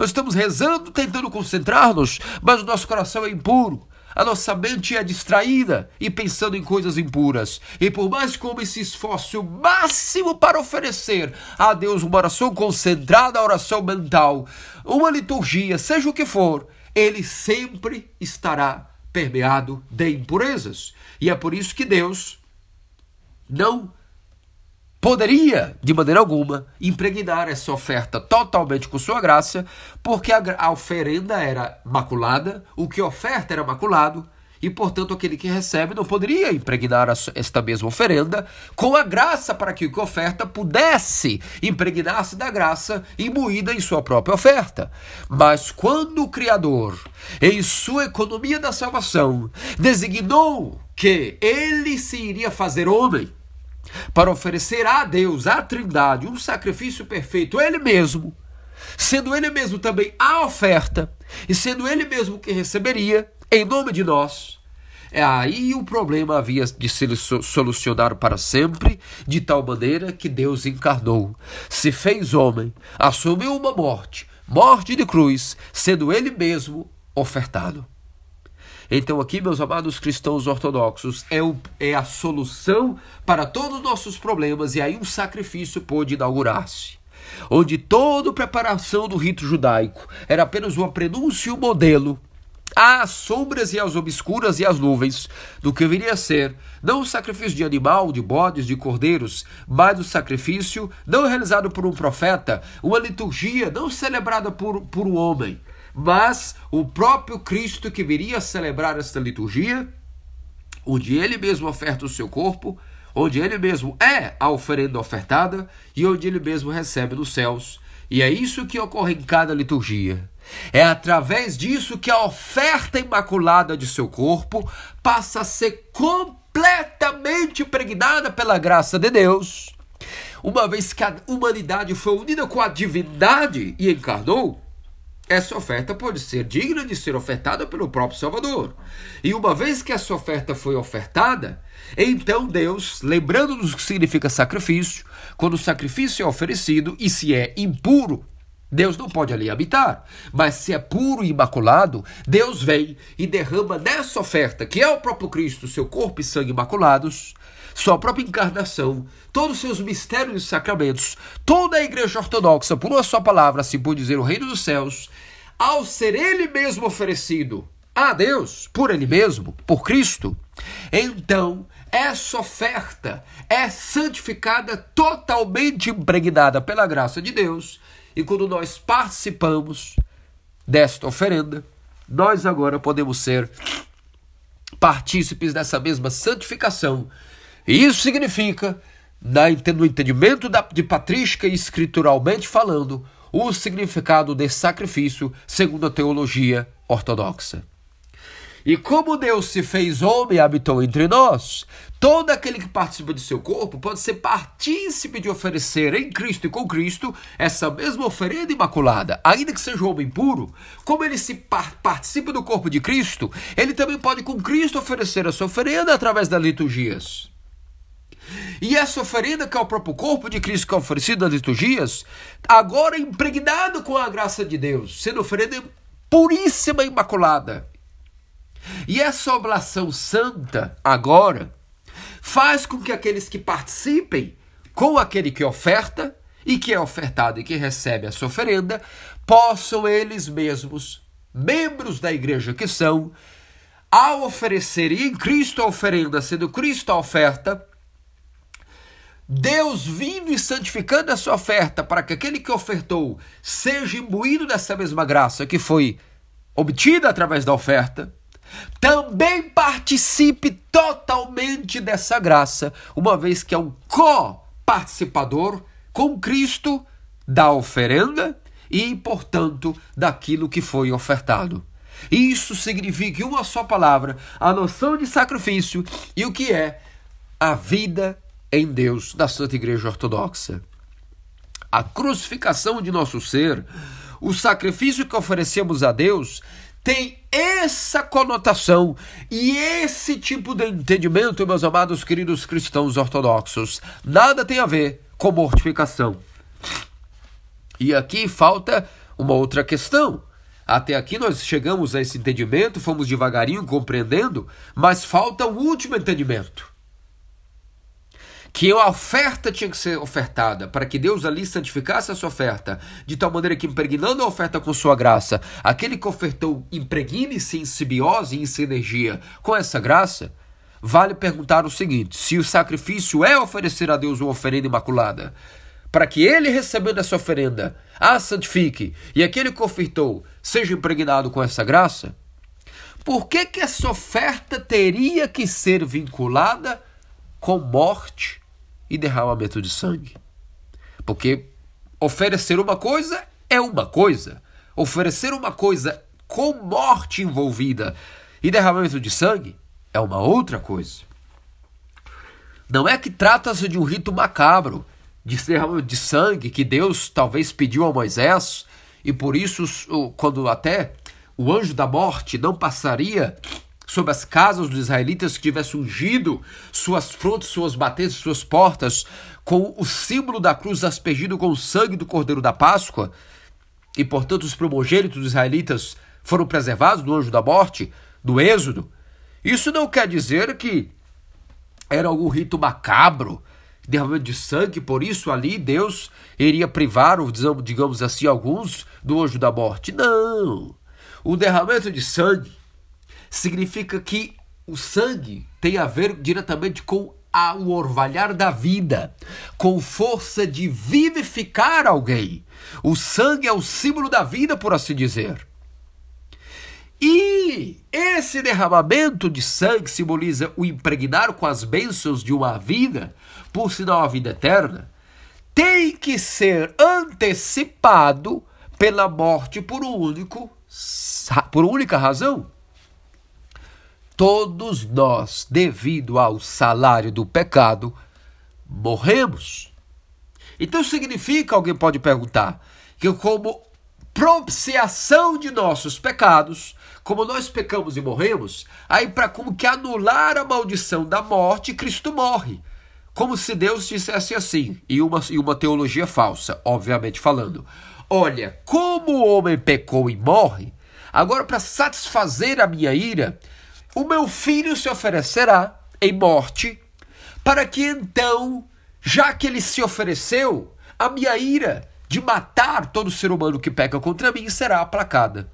Nós estamos rezando, tentando concentrar-nos, mas o nosso coração é impuro. A nossa mente é distraída e pensando em coisas impuras. E por mais que o esforce o máximo para oferecer a Deus uma oração concentrada, oração mental, uma liturgia, seja o que for, ele sempre estará permeado de impurezas. E é por isso que Deus não poderia, de maneira alguma, impregnar essa oferta totalmente com sua graça, porque a, a oferenda era maculada, o que oferta era maculado, e, portanto, aquele que recebe não poderia impregnar esta mesma oferenda com a graça para que o que oferta pudesse impregnar-se da graça imbuída em sua própria oferta. Mas quando o Criador, em sua economia da salvação, designou que ele se iria fazer homem para oferecer a Deus, à Trindade, um sacrifício perfeito, ele mesmo, sendo ele mesmo também a oferta, e sendo ele mesmo que receberia, em nome de nós. É aí o problema havia de ser solucionado para sempre, de tal maneira que Deus encarnou, se fez homem, assumiu uma morte, morte de cruz, sendo ele mesmo ofertado. Então, aqui, meus amados cristãos ortodoxos, é, o, é a solução para todos os nossos problemas, e aí um sacrifício pôde inaugurar-se. Onde toda a preparação do rito judaico era apenas uma prenúncio e um modelo às sombras e às obscuras e às nuvens do que viria a ser não o sacrifício de animal, de bodes, de cordeiros, mas o sacrifício não realizado por um profeta, uma liturgia não celebrada por, por um homem, mas o próprio Cristo que viria a celebrar esta liturgia, onde ele mesmo oferta o seu corpo onde ele mesmo é a oferenda ofertada e onde ele mesmo recebe nos céus. E é isso que ocorre em cada liturgia. É através disso que a oferta imaculada de seu corpo passa a ser completamente impregnada pela graça de Deus. Uma vez que a humanidade foi unida com a divindade e encarnou, essa oferta pode ser digna de ser ofertada pelo próprio Salvador. E uma vez que essa oferta foi ofertada, então Deus, lembrando-nos o que significa sacrifício, quando o sacrifício é oferecido e se é impuro, Deus não pode ali habitar. Mas se é puro e imaculado, Deus vem e derrama nessa oferta, que é o próprio Cristo, seu corpo e sangue imaculados, sua própria encarnação, todos os seus mistérios e sacramentos, toda a igreja ortodoxa, por uma só palavra, assim por dizer, o reino dos céus, ao ser ele mesmo oferecido a Deus, por ele mesmo, por Cristo, então essa oferta é santificada, totalmente impregnada pela graça de Deus, e quando nós participamos desta oferenda, nós agora podemos ser partícipes dessa mesma santificação e isso significa, no entendimento de patrística e escrituralmente falando, o significado de sacrifício segundo a teologia ortodoxa. E como Deus se fez homem e habitou entre nós, todo aquele que participa de seu corpo pode ser partícipe de oferecer em Cristo e com Cristo essa mesma oferenda imaculada, ainda que seja homem puro. Como ele se participa do corpo de Cristo, ele também pode com Cristo oferecer a sua oferenda através das liturgias. E essa oferenda, que é o próprio corpo de Cristo que é oferecido nas liturgias, agora impregnado com a graça de Deus, sendo oferenda puríssima e imaculada. E essa oblação santa, agora, faz com que aqueles que participem com aquele que oferta e que é ofertado e que recebe essa oferenda, possam eles mesmos, membros da igreja que são, ao oferecerem em Cristo a oferenda, sendo Cristo a oferta, Deus vindo e santificando a sua oferta para que aquele que ofertou seja imbuído dessa mesma graça que foi obtida através da oferta, também participe totalmente dessa graça, uma vez que é um co-participador com Cristo da oferenda e, portanto, daquilo que foi ofertado. Isso significa, em uma só palavra, a noção de sacrifício e o que é a vida em Deus da Santa Igreja Ortodoxa. A crucificação de nosso ser, o sacrifício que oferecemos a Deus, tem essa conotação e esse tipo de entendimento, meus amados queridos cristãos ortodoxos. Nada tem a ver com mortificação. E aqui falta uma outra questão. Até aqui nós chegamos a esse entendimento, fomos devagarinho compreendendo, mas falta o último entendimento que a oferta tinha que ser ofertada para que Deus ali santificasse a sua oferta, de tal maneira que impregnando a oferta com sua graça, aquele que ofertou impregne-se em simbiose e em sinergia com essa graça, vale perguntar o seguinte: se o sacrifício é oferecer a Deus uma oferenda imaculada, para que ele recebendo essa oferenda a santifique e aquele que ofertou seja impregnado com essa graça, por que, que essa oferta teria que ser vinculada com morte e derramamento de sangue? Porque oferecer uma coisa é uma coisa, oferecer uma coisa com morte envolvida e derramamento de sangue é uma outra coisa. Não é que trata-se de um rito macabro, de derramamento de sangue que Deus talvez pediu a Moisés, e por isso, quando até o anjo da morte não passaria sobre as casas dos israelitas que tivesse ungido suas frontes, suas batentes, suas portas, com o símbolo da cruz aspergido com o sangue do cordeiro da Páscoa, e portanto os primogênitos dos israelitas foram preservados do anjo da morte, do êxodo. Isso não quer dizer que era algum rito macabro, derramamento de sangue, por isso ali Deus iria privar, digamos assim, alguns do anjo da morte. Não! O derramamento de sangue significa que o sangue tem a ver diretamente com a, o orvalhar da vida, com força de vivificar alguém. O sangue é o símbolo da vida, por assim dizer. E esse derramamento de sangue simboliza o impregnar com as bênçãos de uma vida, por sinal a vida eterna, tem que ser antecipado pela morte por um único por única razão. Todos nós, devido ao salário do pecado, morremos. Então significa, alguém pode perguntar, que como propiciação de nossos pecados, como nós pecamos e morremos, aí para como que anular a maldição da morte, Cristo morre. Como se Deus dissesse assim, e uma, e uma teologia falsa, obviamente falando. Olha, como o homem pecou e morre, agora para satisfazer a minha ira, o meu filho se oferecerá em morte, para que então, já que ele se ofereceu, a minha ira de matar todo ser humano que peca contra mim será aplacada.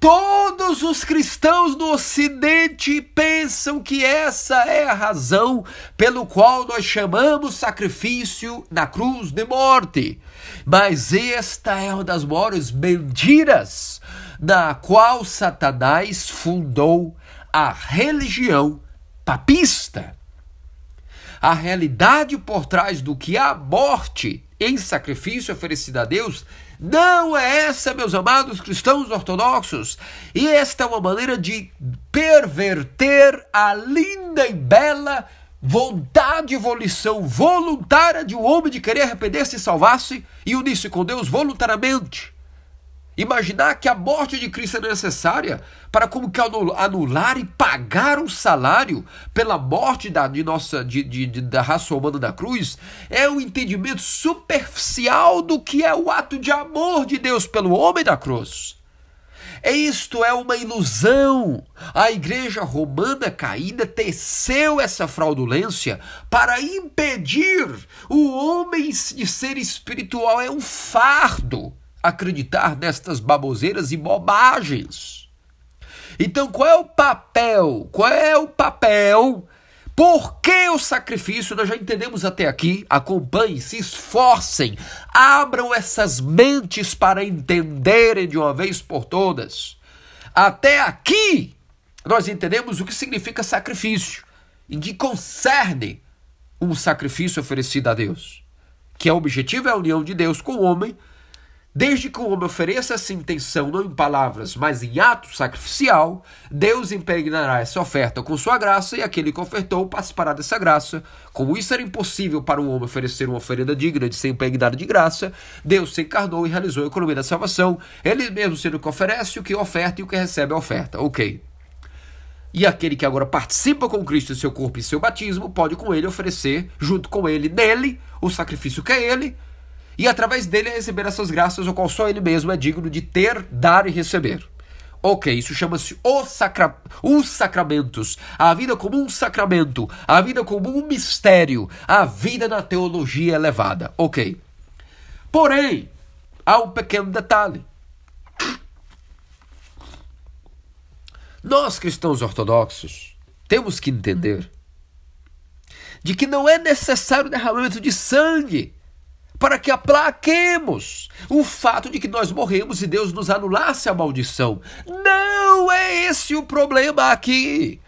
Todos os cristãos no Ocidente pensam que essa é a razão pelo qual nós chamamos sacrifício na cruz de morte. Mas esta é uma das maiores mentiras na qual Satanás fundou a religião papista. A realidade por trás do que a morte em sacrifício oferecido a Deus não é essa, meus amados cristãos ortodoxos. E esta é uma maneira de perverter a linda e bela vontade e volição voluntária de um homem de querer arrepender-se e salvar-se e unir-se com Deus voluntariamente. Imaginar que a morte de Cristo é necessária para como que anular e pagar um salário pela morte da, de nossa, de, de, de, da raça humana da cruz é um entendimento superficial do que é o ato de amor de Deus pelo homem da cruz. É isto é uma ilusão. A igreja romana caída teceu essa fraudulência para impedir o homem de ser espiritual. É um fardo acreditar nestas baboseiras e bobagens. Então, qual é o papel? Qual é o papel? Por que o sacrifício? Nós já entendemos até aqui. Acompanhem, se esforcem, abram essas mentes para entenderem de uma vez por todas. Até aqui, nós entendemos o que significa sacrifício, em que concerne um sacrifício oferecido a Deus, que é o objetivo é a união de Deus com o homem Desde que o homem ofereça essa intenção, não em palavras, mas em ato sacrificial, Deus impregnará essa oferta com sua graça e aquele que ofertou participará dessa graça. Como isso era impossível para o homem oferecer uma oferenda digna de ser impregnado de graça, Deus se encarnou e realizou a economia da salvação, ele mesmo sendo o que oferece, o que oferta e o que recebe a oferta. Ok. E aquele que agora participa com Cristo em seu corpo e seu batismo, pode com ele oferecer, junto com ele, nele, o sacrifício que é ele, e através dele receber essas graças, o qual só ele mesmo é digno de ter, dar e receber. Ok, isso chama-se os, sacra... os sacramentos. A vida como um sacramento, a vida como um mistério, a vida na teologia elevada. Ok. Porém, há um pequeno detalhe. Nós cristãos ortodoxos temos que entender de que não é necessário derramamento de sangue para que aplaquemos o fato de que nós morremos e Deus nos anulasse a maldição. Não é esse o problema aqui.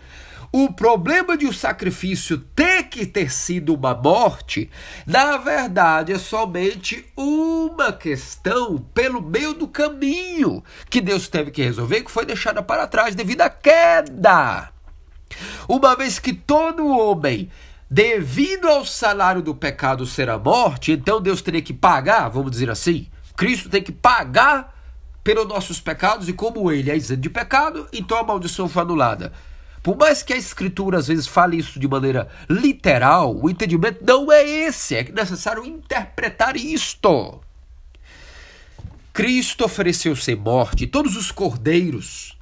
O problema de o sacrifício ter que ter sido uma morte, na verdade, é somente uma questão pelo meio do caminho que Deus teve que resolver, que foi deixada para trás devido à queda. Uma vez que todo homem, devido ao salário do pecado ser a morte, então Deus teria que pagar, vamos dizer assim, Cristo tem que pagar pelos nossos pecados, e como ele é isento de pecado, então a maldição foi anulada. Por mais que a escritura às vezes fale isso de maneira literal, o entendimento não é esse, é necessário interpretar isto. Cristo ofereceu sem morte, todos os cordeiros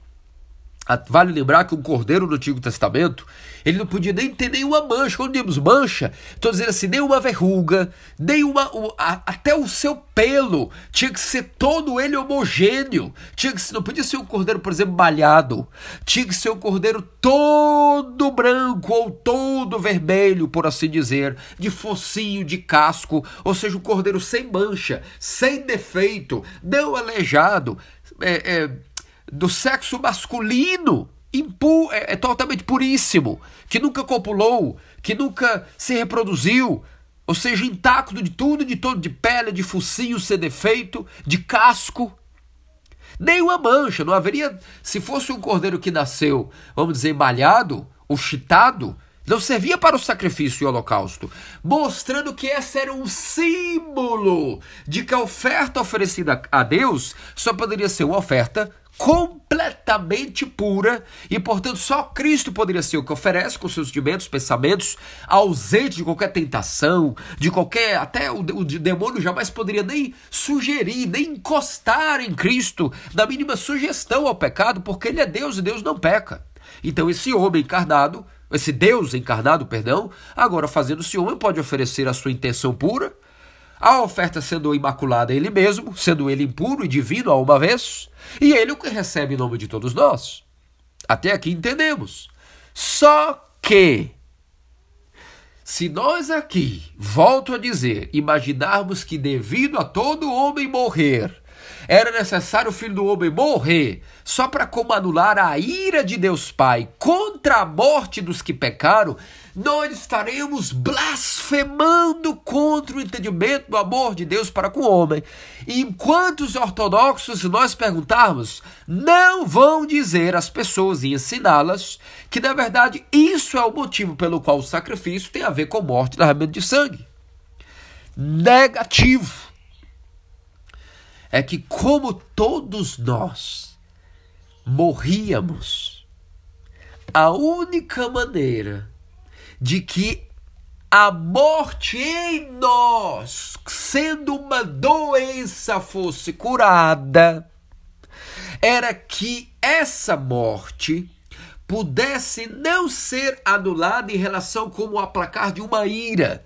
Vale lembrar que um cordeiro no Antigo Testamento, ele não podia nem ter nenhuma mancha. Quando dizemos mancha, estou dizendo assim, nenhuma verruga, nenhuma. O, a, até o seu pelo tinha que ser todo ele homogêneo. Tinha que, não podia ser um cordeiro, por exemplo, malhado. Tinha que ser um cordeiro todo branco ou todo vermelho, por assim dizer, de focinho, de casco. Ou seja, um cordeiro sem mancha, sem defeito, não aleijado. É, é, do sexo masculino impu é, é totalmente puríssimo, que nunca copulou, que nunca se reproduziu, ou seja, intacto de tudo, de todo, de pele, de focinho sem defeito, de casco. Nenhuma mancha, não haveria. Se fosse um cordeiro que nasceu, vamos dizer, malhado ou chitado, não servia para o sacrifício e holocausto, mostrando que esse era um símbolo de que a oferta oferecida a Deus só poderia ser uma oferta completamente pura e, portanto, só Cristo poderia ser o que oferece com seus sentimentos, pensamentos, ausente de qualquer tentação, de qualquer. Até o, o demônio jamais poderia nem sugerir, nem encostar em Cristo na mínima sugestão ao pecado, porque ele é Deus e Deus não peca. Então, esse homem encarnado, esse Deus encarnado, perdão, agora fazendo-se homem, pode oferecer a sua intenção pura a oferta sendo imaculada ele mesmo, sendo ele impuro e divino a uma vez, e ele o que recebe em nome de todos nós. Até aqui entendemos. Só que, se nós aqui, volto a dizer, imaginarmos que devido a todo homem morrer, era necessário o filho do homem morrer só para como anular a ira de Deus Pai contra a morte dos que pecaram, nós estaremos blasfemando contra o entendimento do amor de Deus para com o homem. E enquanto os ortodoxos, nós perguntarmos, não vão dizer às pessoas e ensiná-las que, na verdade, isso é o motivo pelo qual o sacrifício tem a ver com morte e derramamento de sangue. Negativo é que, como todos nós morríamos, a única maneira de que a morte em nós, sendo uma doença, fosse curada, era que essa morte pudesse não ser anulada em relação como o aplacar de uma ira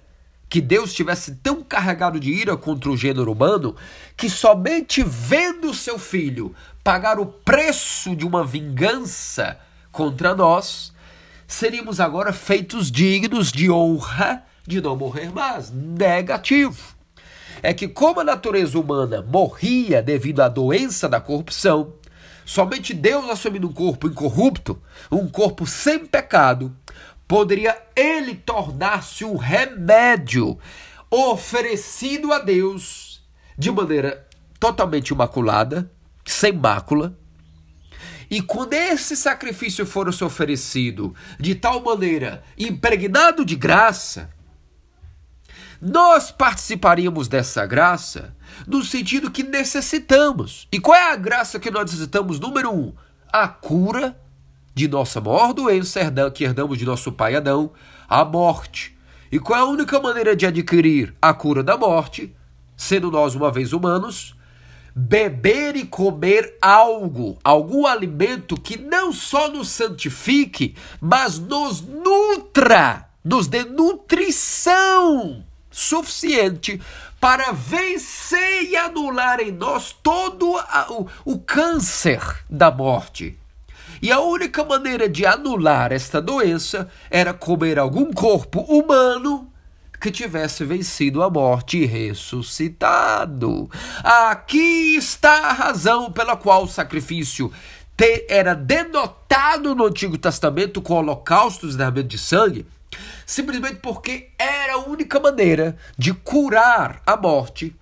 que Deus estivesse tão carregado de ira contra o gênero humano que somente vendo seu filho pagar o preço de uma vingança contra nós, seríamos agora feitos dignos de honra de não morrer mais. Negativo. É que, como a natureza humana morria devido à doença da corrupção, somente Deus assumindo um corpo incorrupto, um corpo sem pecado, poderia ele tornar-se um remédio oferecido a Deus de maneira totalmente imaculada, sem mácula. E quando esse sacrifício fosse oferecido de tal maneira, impregnado de graça, nós participaríamos dessa graça no sentido que necessitamos. E qual é a graça que nós necessitamos? Número um, a cura de nossa maior doença que herdamos de nosso pai Adão, a morte. E qual é a única maneira de adquirir a cura da morte, sendo nós uma vez humanos? Beber e comer algo, algum alimento que não só nos santifique, mas nos nutra, nos dê nutrição suficiente para vencer e anular em nós todo o, o câncer da morte. E a única maneira de anular esta doença era comer algum corpo humano que tivesse vencido a morte e ressuscitado. Aqui está a razão pela qual o sacrifício era denotado no Antigo Testamento com holocaustos e derramamento de sangue, simplesmente porque era a única maneira de curar a morte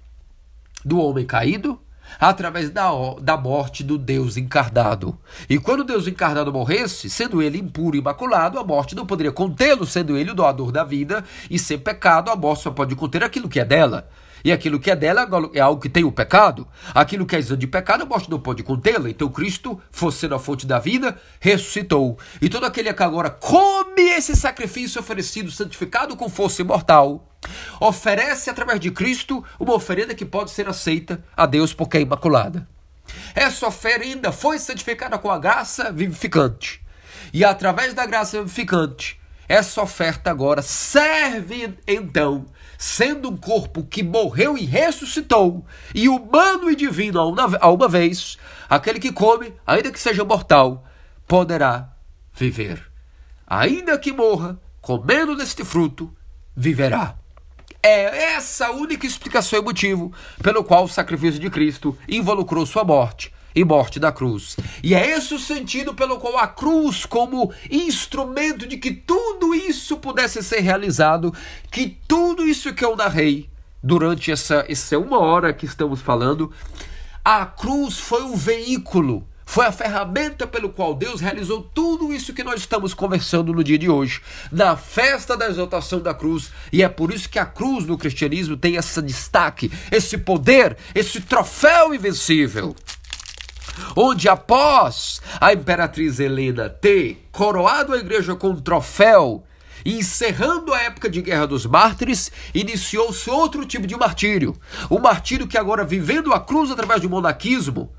do homem caído através da, da morte do Deus encarnado. E quando o Deus encarnado morresse, sendo ele impuro e imaculado, a morte não poderia contê-lo, sendo ele o doador da vida, e sem pecado, a morte só pode conter aquilo que é dela. E aquilo que é dela é algo que tem o pecado. Aquilo que é isento de pecado, a morte não pode contê-la. Então Cristo, fosse a fonte da vida, ressuscitou. E todo aquele que agora come esse sacrifício oferecido, santificado com força imortal, oferece através de Cristo uma oferenda que pode ser aceita a Deus porque é imaculada. Essa oferenda foi santificada com a graça vivificante. E através da graça vivificante, essa oferta agora serve então sendo um corpo que morreu e ressuscitou, e humano e divino a uma, a uma vez, aquele que come, ainda que seja mortal, poderá viver. Ainda que morra, comendo deste fruto, viverá. É essa a única explicação e motivo pelo qual o sacrifício de Cristo involucrou sua morte e morte da cruz. E é esse o sentido pelo qual a cruz, como instrumento de que tudo isso pudesse ser realizado, que tudo isso que eu narrei durante essa, essa uma hora que estamos falando, a cruz foi o veículo foi a ferramenta pelo qual Deus realizou tudo isso que nós estamos conversando no dia de hoje, na festa da exaltação da cruz. E é por isso que a cruz no cristianismo tem esse destaque, esse poder, esse troféu invencível onde após a imperatriz Helena ter coroado a igreja com um troféu, encerrando a época de Guerra dos Mártires, iniciou-se outro tipo de martírio. O martírio que agora, vivendo a cruz através do monaquismo,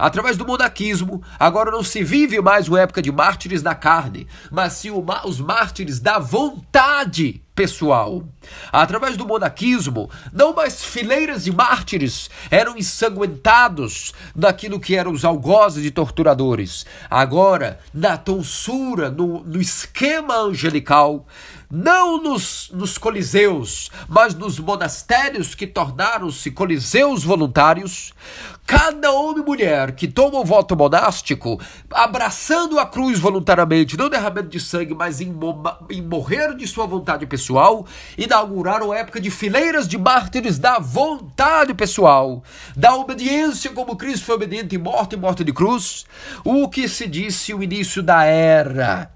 Através do monaquismo, agora não se vive mais uma época de mártires da carne, mas sim os mártires da vontade pessoal. Através do monaquismo, não mais fileiras de mártires eram ensanguentados naquilo que eram os algozes de torturadores. Agora, na tonsura, no, no esquema angelical, não nos, nos coliseus, mas nos monastérios que tornaram-se coliseus voluntários, cada homem e mulher que toma o voto monástico, abraçando a cruz voluntariamente, não derramando de sangue, mas em, em morrer de sua vontade pessoal, inauguraram a época de fileiras de mártires da vontade pessoal, da obediência como Cristo foi obediente em morte e morte de cruz, o que se disse o início da era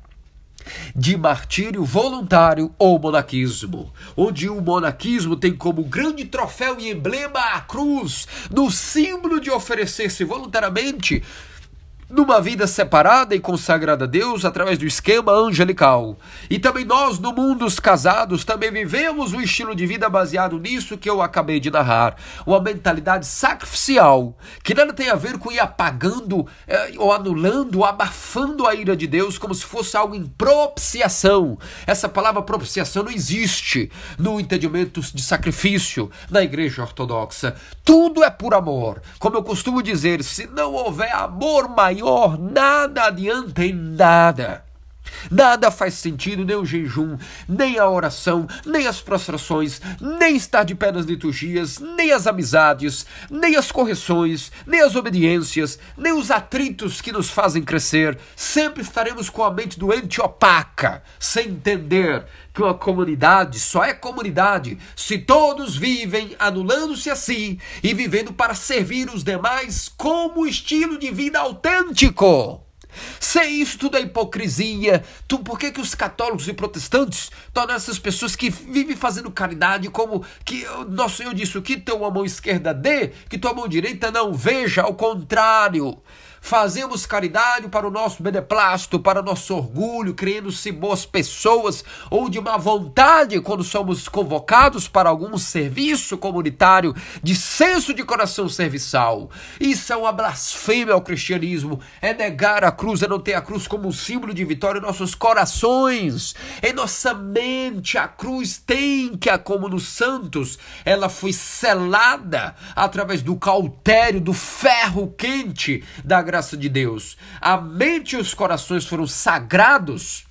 de martírio voluntário ou monaquismo, onde o monaquismo tem como grande troféu e emblema a cruz, no símbolo de oferecer-se voluntariamente numa vida separada e consagrada a Deus através do esquema angelical. E também nós, no mundo dos casados, também vivemos um estilo de vida baseado nisso que eu acabei de narrar. Uma mentalidade sacrificial, que nada tem a ver com ir apagando eh, ou anulando, ou abafando a ira de Deus como se fosse algo em propiciação. Essa palavra propiciação não existe no entendimento de sacrifício na igreja ortodoxa. Tudo é por amor. Como eu costumo dizer, se não houver amor maior, Senhor, nada adianta em nada. Nada faz sentido, nem o jejum, nem a oração, nem as prostrações, nem estar de pé nas liturgias, nem as amizades, nem as correções, nem as obediências, nem os atritos que nos fazem crescer. Sempre estaremos com a mente doente opaca, sem entender que uma comunidade só é comunidade se todos vivem anulando-se a si e vivendo para servir os demais como estilo de vida autêntico. Se isso tudo é hipocrisia, tu, por que, que os católicos e protestantes tornam essas pessoas que vivem fazendo caridade como que nosso Senhor disse: o que tua mão esquerda dê, que tua mão direita não veja, ao contrário. Fazemos caridade para o nosso beneplácito, para o nosso orgulho, crendo-se boas pessoas ou de má vontade quando somos convocados para algum serviço comunitário de senso de coração serviçal. Isso é uma blasfêmia ao cristianismo, é negar a cruz, é não ter a cruz como um símbolo de vitória em nossos corações, em nossa mente. A cruz tem que, como nos santos, ela foi selada através do cautério, do ferro quente da graça de Deus. A mente e os corações foram sagrados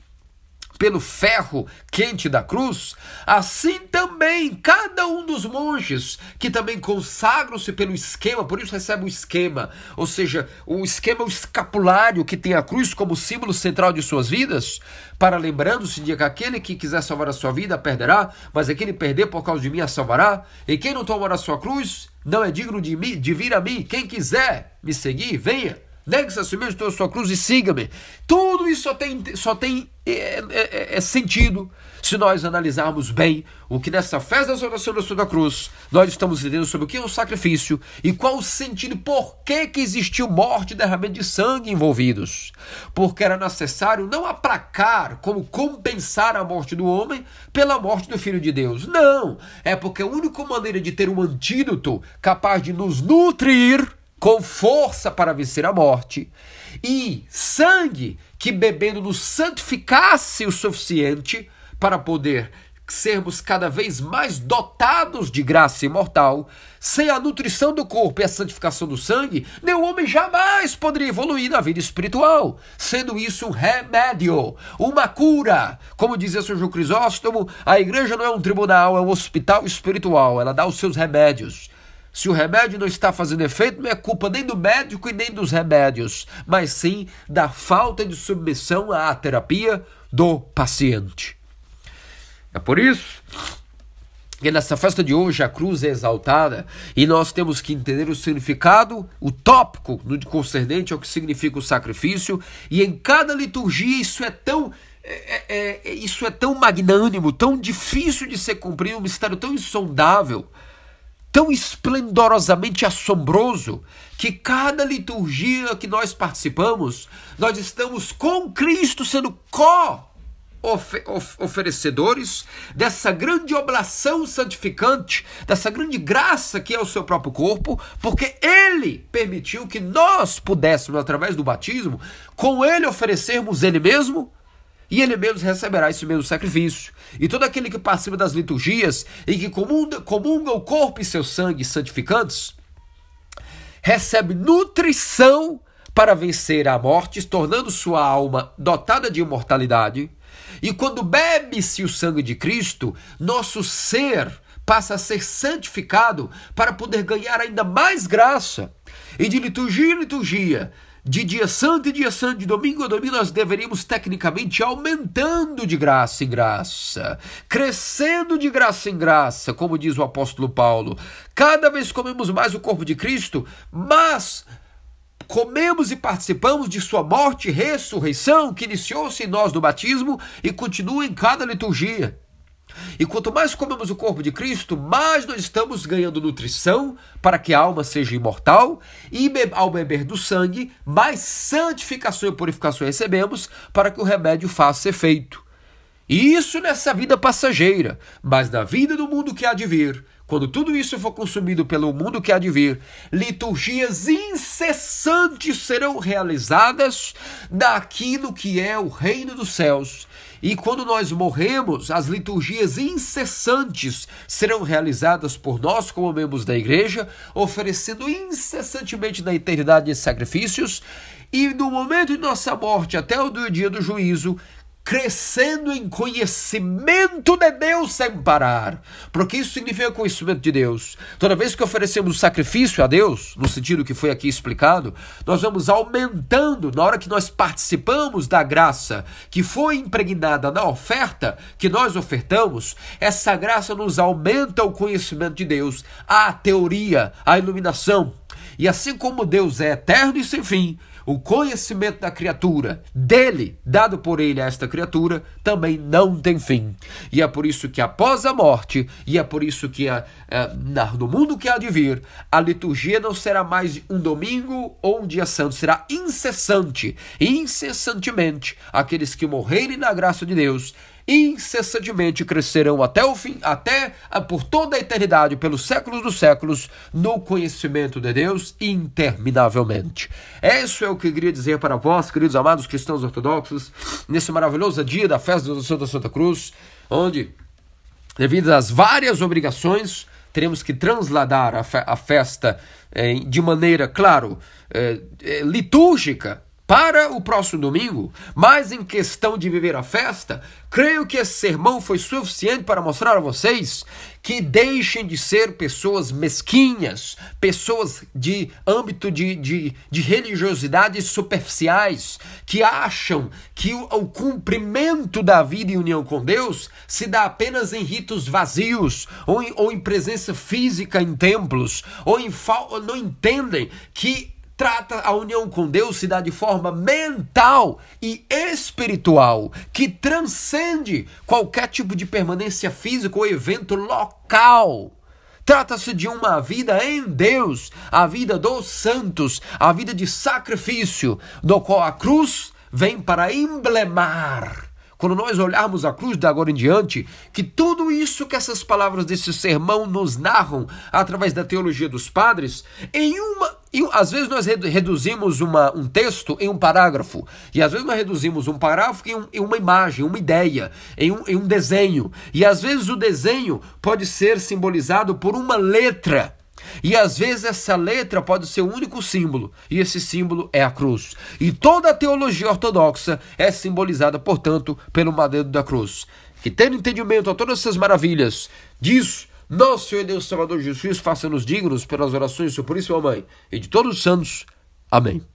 pelo ferro quente da cruz, assim também cada um dos monges que também consagram-se pelo esquema, por isso recebe o esquema, ou seja, o esquema é o escapulário que tem a cruz como símbolo central de suas vidas, para lembrando-se de que aquele que quiser salvar a sua vida perderá, mas aquele perder por causa de mim a salvará, e quem não tomar a sua cruz não é digno de, mim, de vir a mim, quem quiser me seguir, venha. Negue-se a si mesmo, a sua cruz e siga-me. Tudo isso só tem, só tem é, é, é, é, sentido se nós analisarmos bem o que nessa festa da exaltação da cruz nós estamos entendendo sobre o que é o sacrifício e qual o sentido, por que, que existiu morte e derramamento de sangue envolvidos. Porque era necessário não aplacar, como compensar a morte do homem pela morte do Filho de Deus. Não! É porque a única maneira de ter um antídoto capaz de nos nutrir com força para vencer a morte, e sangue que bebendo nos santificasse o suficiente para poder sermos cada vez mais dotados de graça imortal, sem a nutrição do corpo e a santificação do sangue, nenhum homem jamais poderia evoluir na vida espiritual, sendo isso um remédio, uma cura. Como dizia Sr. João Crisóstomo, a igreja não é um tribunal, é um hospital espiritual, ela dá os seus remédios. Se o remédio não está fazendo efeito, não é culpa nem do médico e nem dos remédios, mas sim da falta de submissão à terapia do paciente. É por isso que nessa festa de hoje a cruz é exaltada e nós temos que entender o significado, o tópico no concernente ao que significa o sacrifício, e em cada liturgia isso é tão é, é, é isso é tão magnânimo, tão difícil de ser cumprido, um mistério tão insondável tão esplendorosamente assombroso que cada liturgia que nós participamos, nós estamos com Cristo sendo co oferecedores dessa grande oblação santificante, dessa grande graça que é o seu próprio corpo, porque ele permitiu que nós pudéssemos, através do batismo, com ele oferecermos ele mesmo e ele mesmo receberá esse mesmo sacrifício. E todo aquele que participa das liturgias e que comunga, comunga o corpo e seu sangue santificantes, recebe nutrição para vencer a morte, tornando sua alma dotada de imortalidade. E quando bebe-se o sangue de Cristo, nosso ser passa a ser santificado para poder ganhar ainda mais graça. E de liturgia em liturgia, de dia santo e dia santo, de domingo a domingo, nós deveríamos tecnicamente aumentando de graça em graça, crescendo de graça em graça, como diz o apóstolo Paulo. Cada vez comemos mais o corpo de Cristo, mas comemos e participamos de sua morte e ressurreição, que iniciou-se em nós no batismo e continua em cada liturgia. E quanto mais comemos o corpo de Cristo, mais nós estamos ganhando nutrição para que a alma seja imortal, e ao beber do sangue, mais santificação e purificação recebemos para que o remédio faça efeito. Isso nessa vida passageira, mas na vida do mundo que há de vir, quando tudo isso for consumido pelo mundo que há de vir, liturgias incessantes serão realizadas daquilo que é o reino dos céus e quando nós morremos, as liturgias incessantes serão realizadas por nós, como membros da igreja, oferecendo incessantemente na eternidade sacrifícios. E no momento de nossa morte, até o dia do juízo, crescendo em conhecimento de Deus sem parar. Porque isso significa conhecimento de Deus. Toda vez que oferecemos sacrifício a Deus, no sentido que foi aqui explicado, nós vamos aumentando na hora que nós participamos da graça que foi impregnada na oferta que nós ofertamos, essa graça nos aumenta o conhecimento de Deus, a teoria, a iluminação. E assim como Deus é eterno e sem fim, o conhecimento da criatura, dele, dado por ele a esta criatura, também não tem fim. E é por isso que após a morte, e é por isso que a, a, no mundo que há de vir, a liturgia não será mais um domingo ou um dia santo, será incessante, incessantemente, aqueles que morrerem na graça de Deus incessantemente crescerão até o fim, até por toda a eternidade, pelos séculos dos séculos, no conhecimento de Deus interminavelmente. Isso é o que eu queria dizer para vós, queridos amados cristãos ortodoxos, nesse maravilhoso dia da festa do Santo Santa Cruz, onde, devido às várias obrigações, teremos que transladar a, fe a festa eh, de maneira, claro, eh, eh, litúrgica, para o próximo domingo, mas em questão de viver a festa, creio que esse sermão foi suficiente para mostrar a vocês que deixem de ser pessoas mesquinhas, pessoas de âmbito de, de, de religiosidades superficiais, que acham que o, o cumprimento da vida em união com Deus se dá apenas em ritos vazios, ou em, ou em presença física em templos, ou, em, ou não entendem que trata a união com Deus se dá de forma mental e espiritual, que transcende qualquer tipo de permanência física ou evento local. Trata-se de uma vida em Deus, a vida dos santos, a vida de sacrifício, do qual a cruz vem para emblemar quando nós olharmos a cruz de agora em diante, que tudo isso que essas palavras desse sermão nos narram através da teologia dos padres, em uma. E às vezes nós reduzimos uma, um texto em um parágrafo, e às vezes nós reduzimos um parágrafo em, um, em uma imagem, uma ideia, em um, em um desenho. E às vezes o desenho pode ser simbolizado por uma letra. E às vezes essa letra pode ser o único símbolo, e esse símbolo é a cruz. E toda a teologia ortodoxa é simbolizada, portanto, pelo madeiro da cruz. Que tendo entendimento a todas essas maravilhas, diz nosso Senhor Deus Salvador Jesus, faça-nos dignos pelas orações do Puríssima Mãe e de todos os santos. Amém.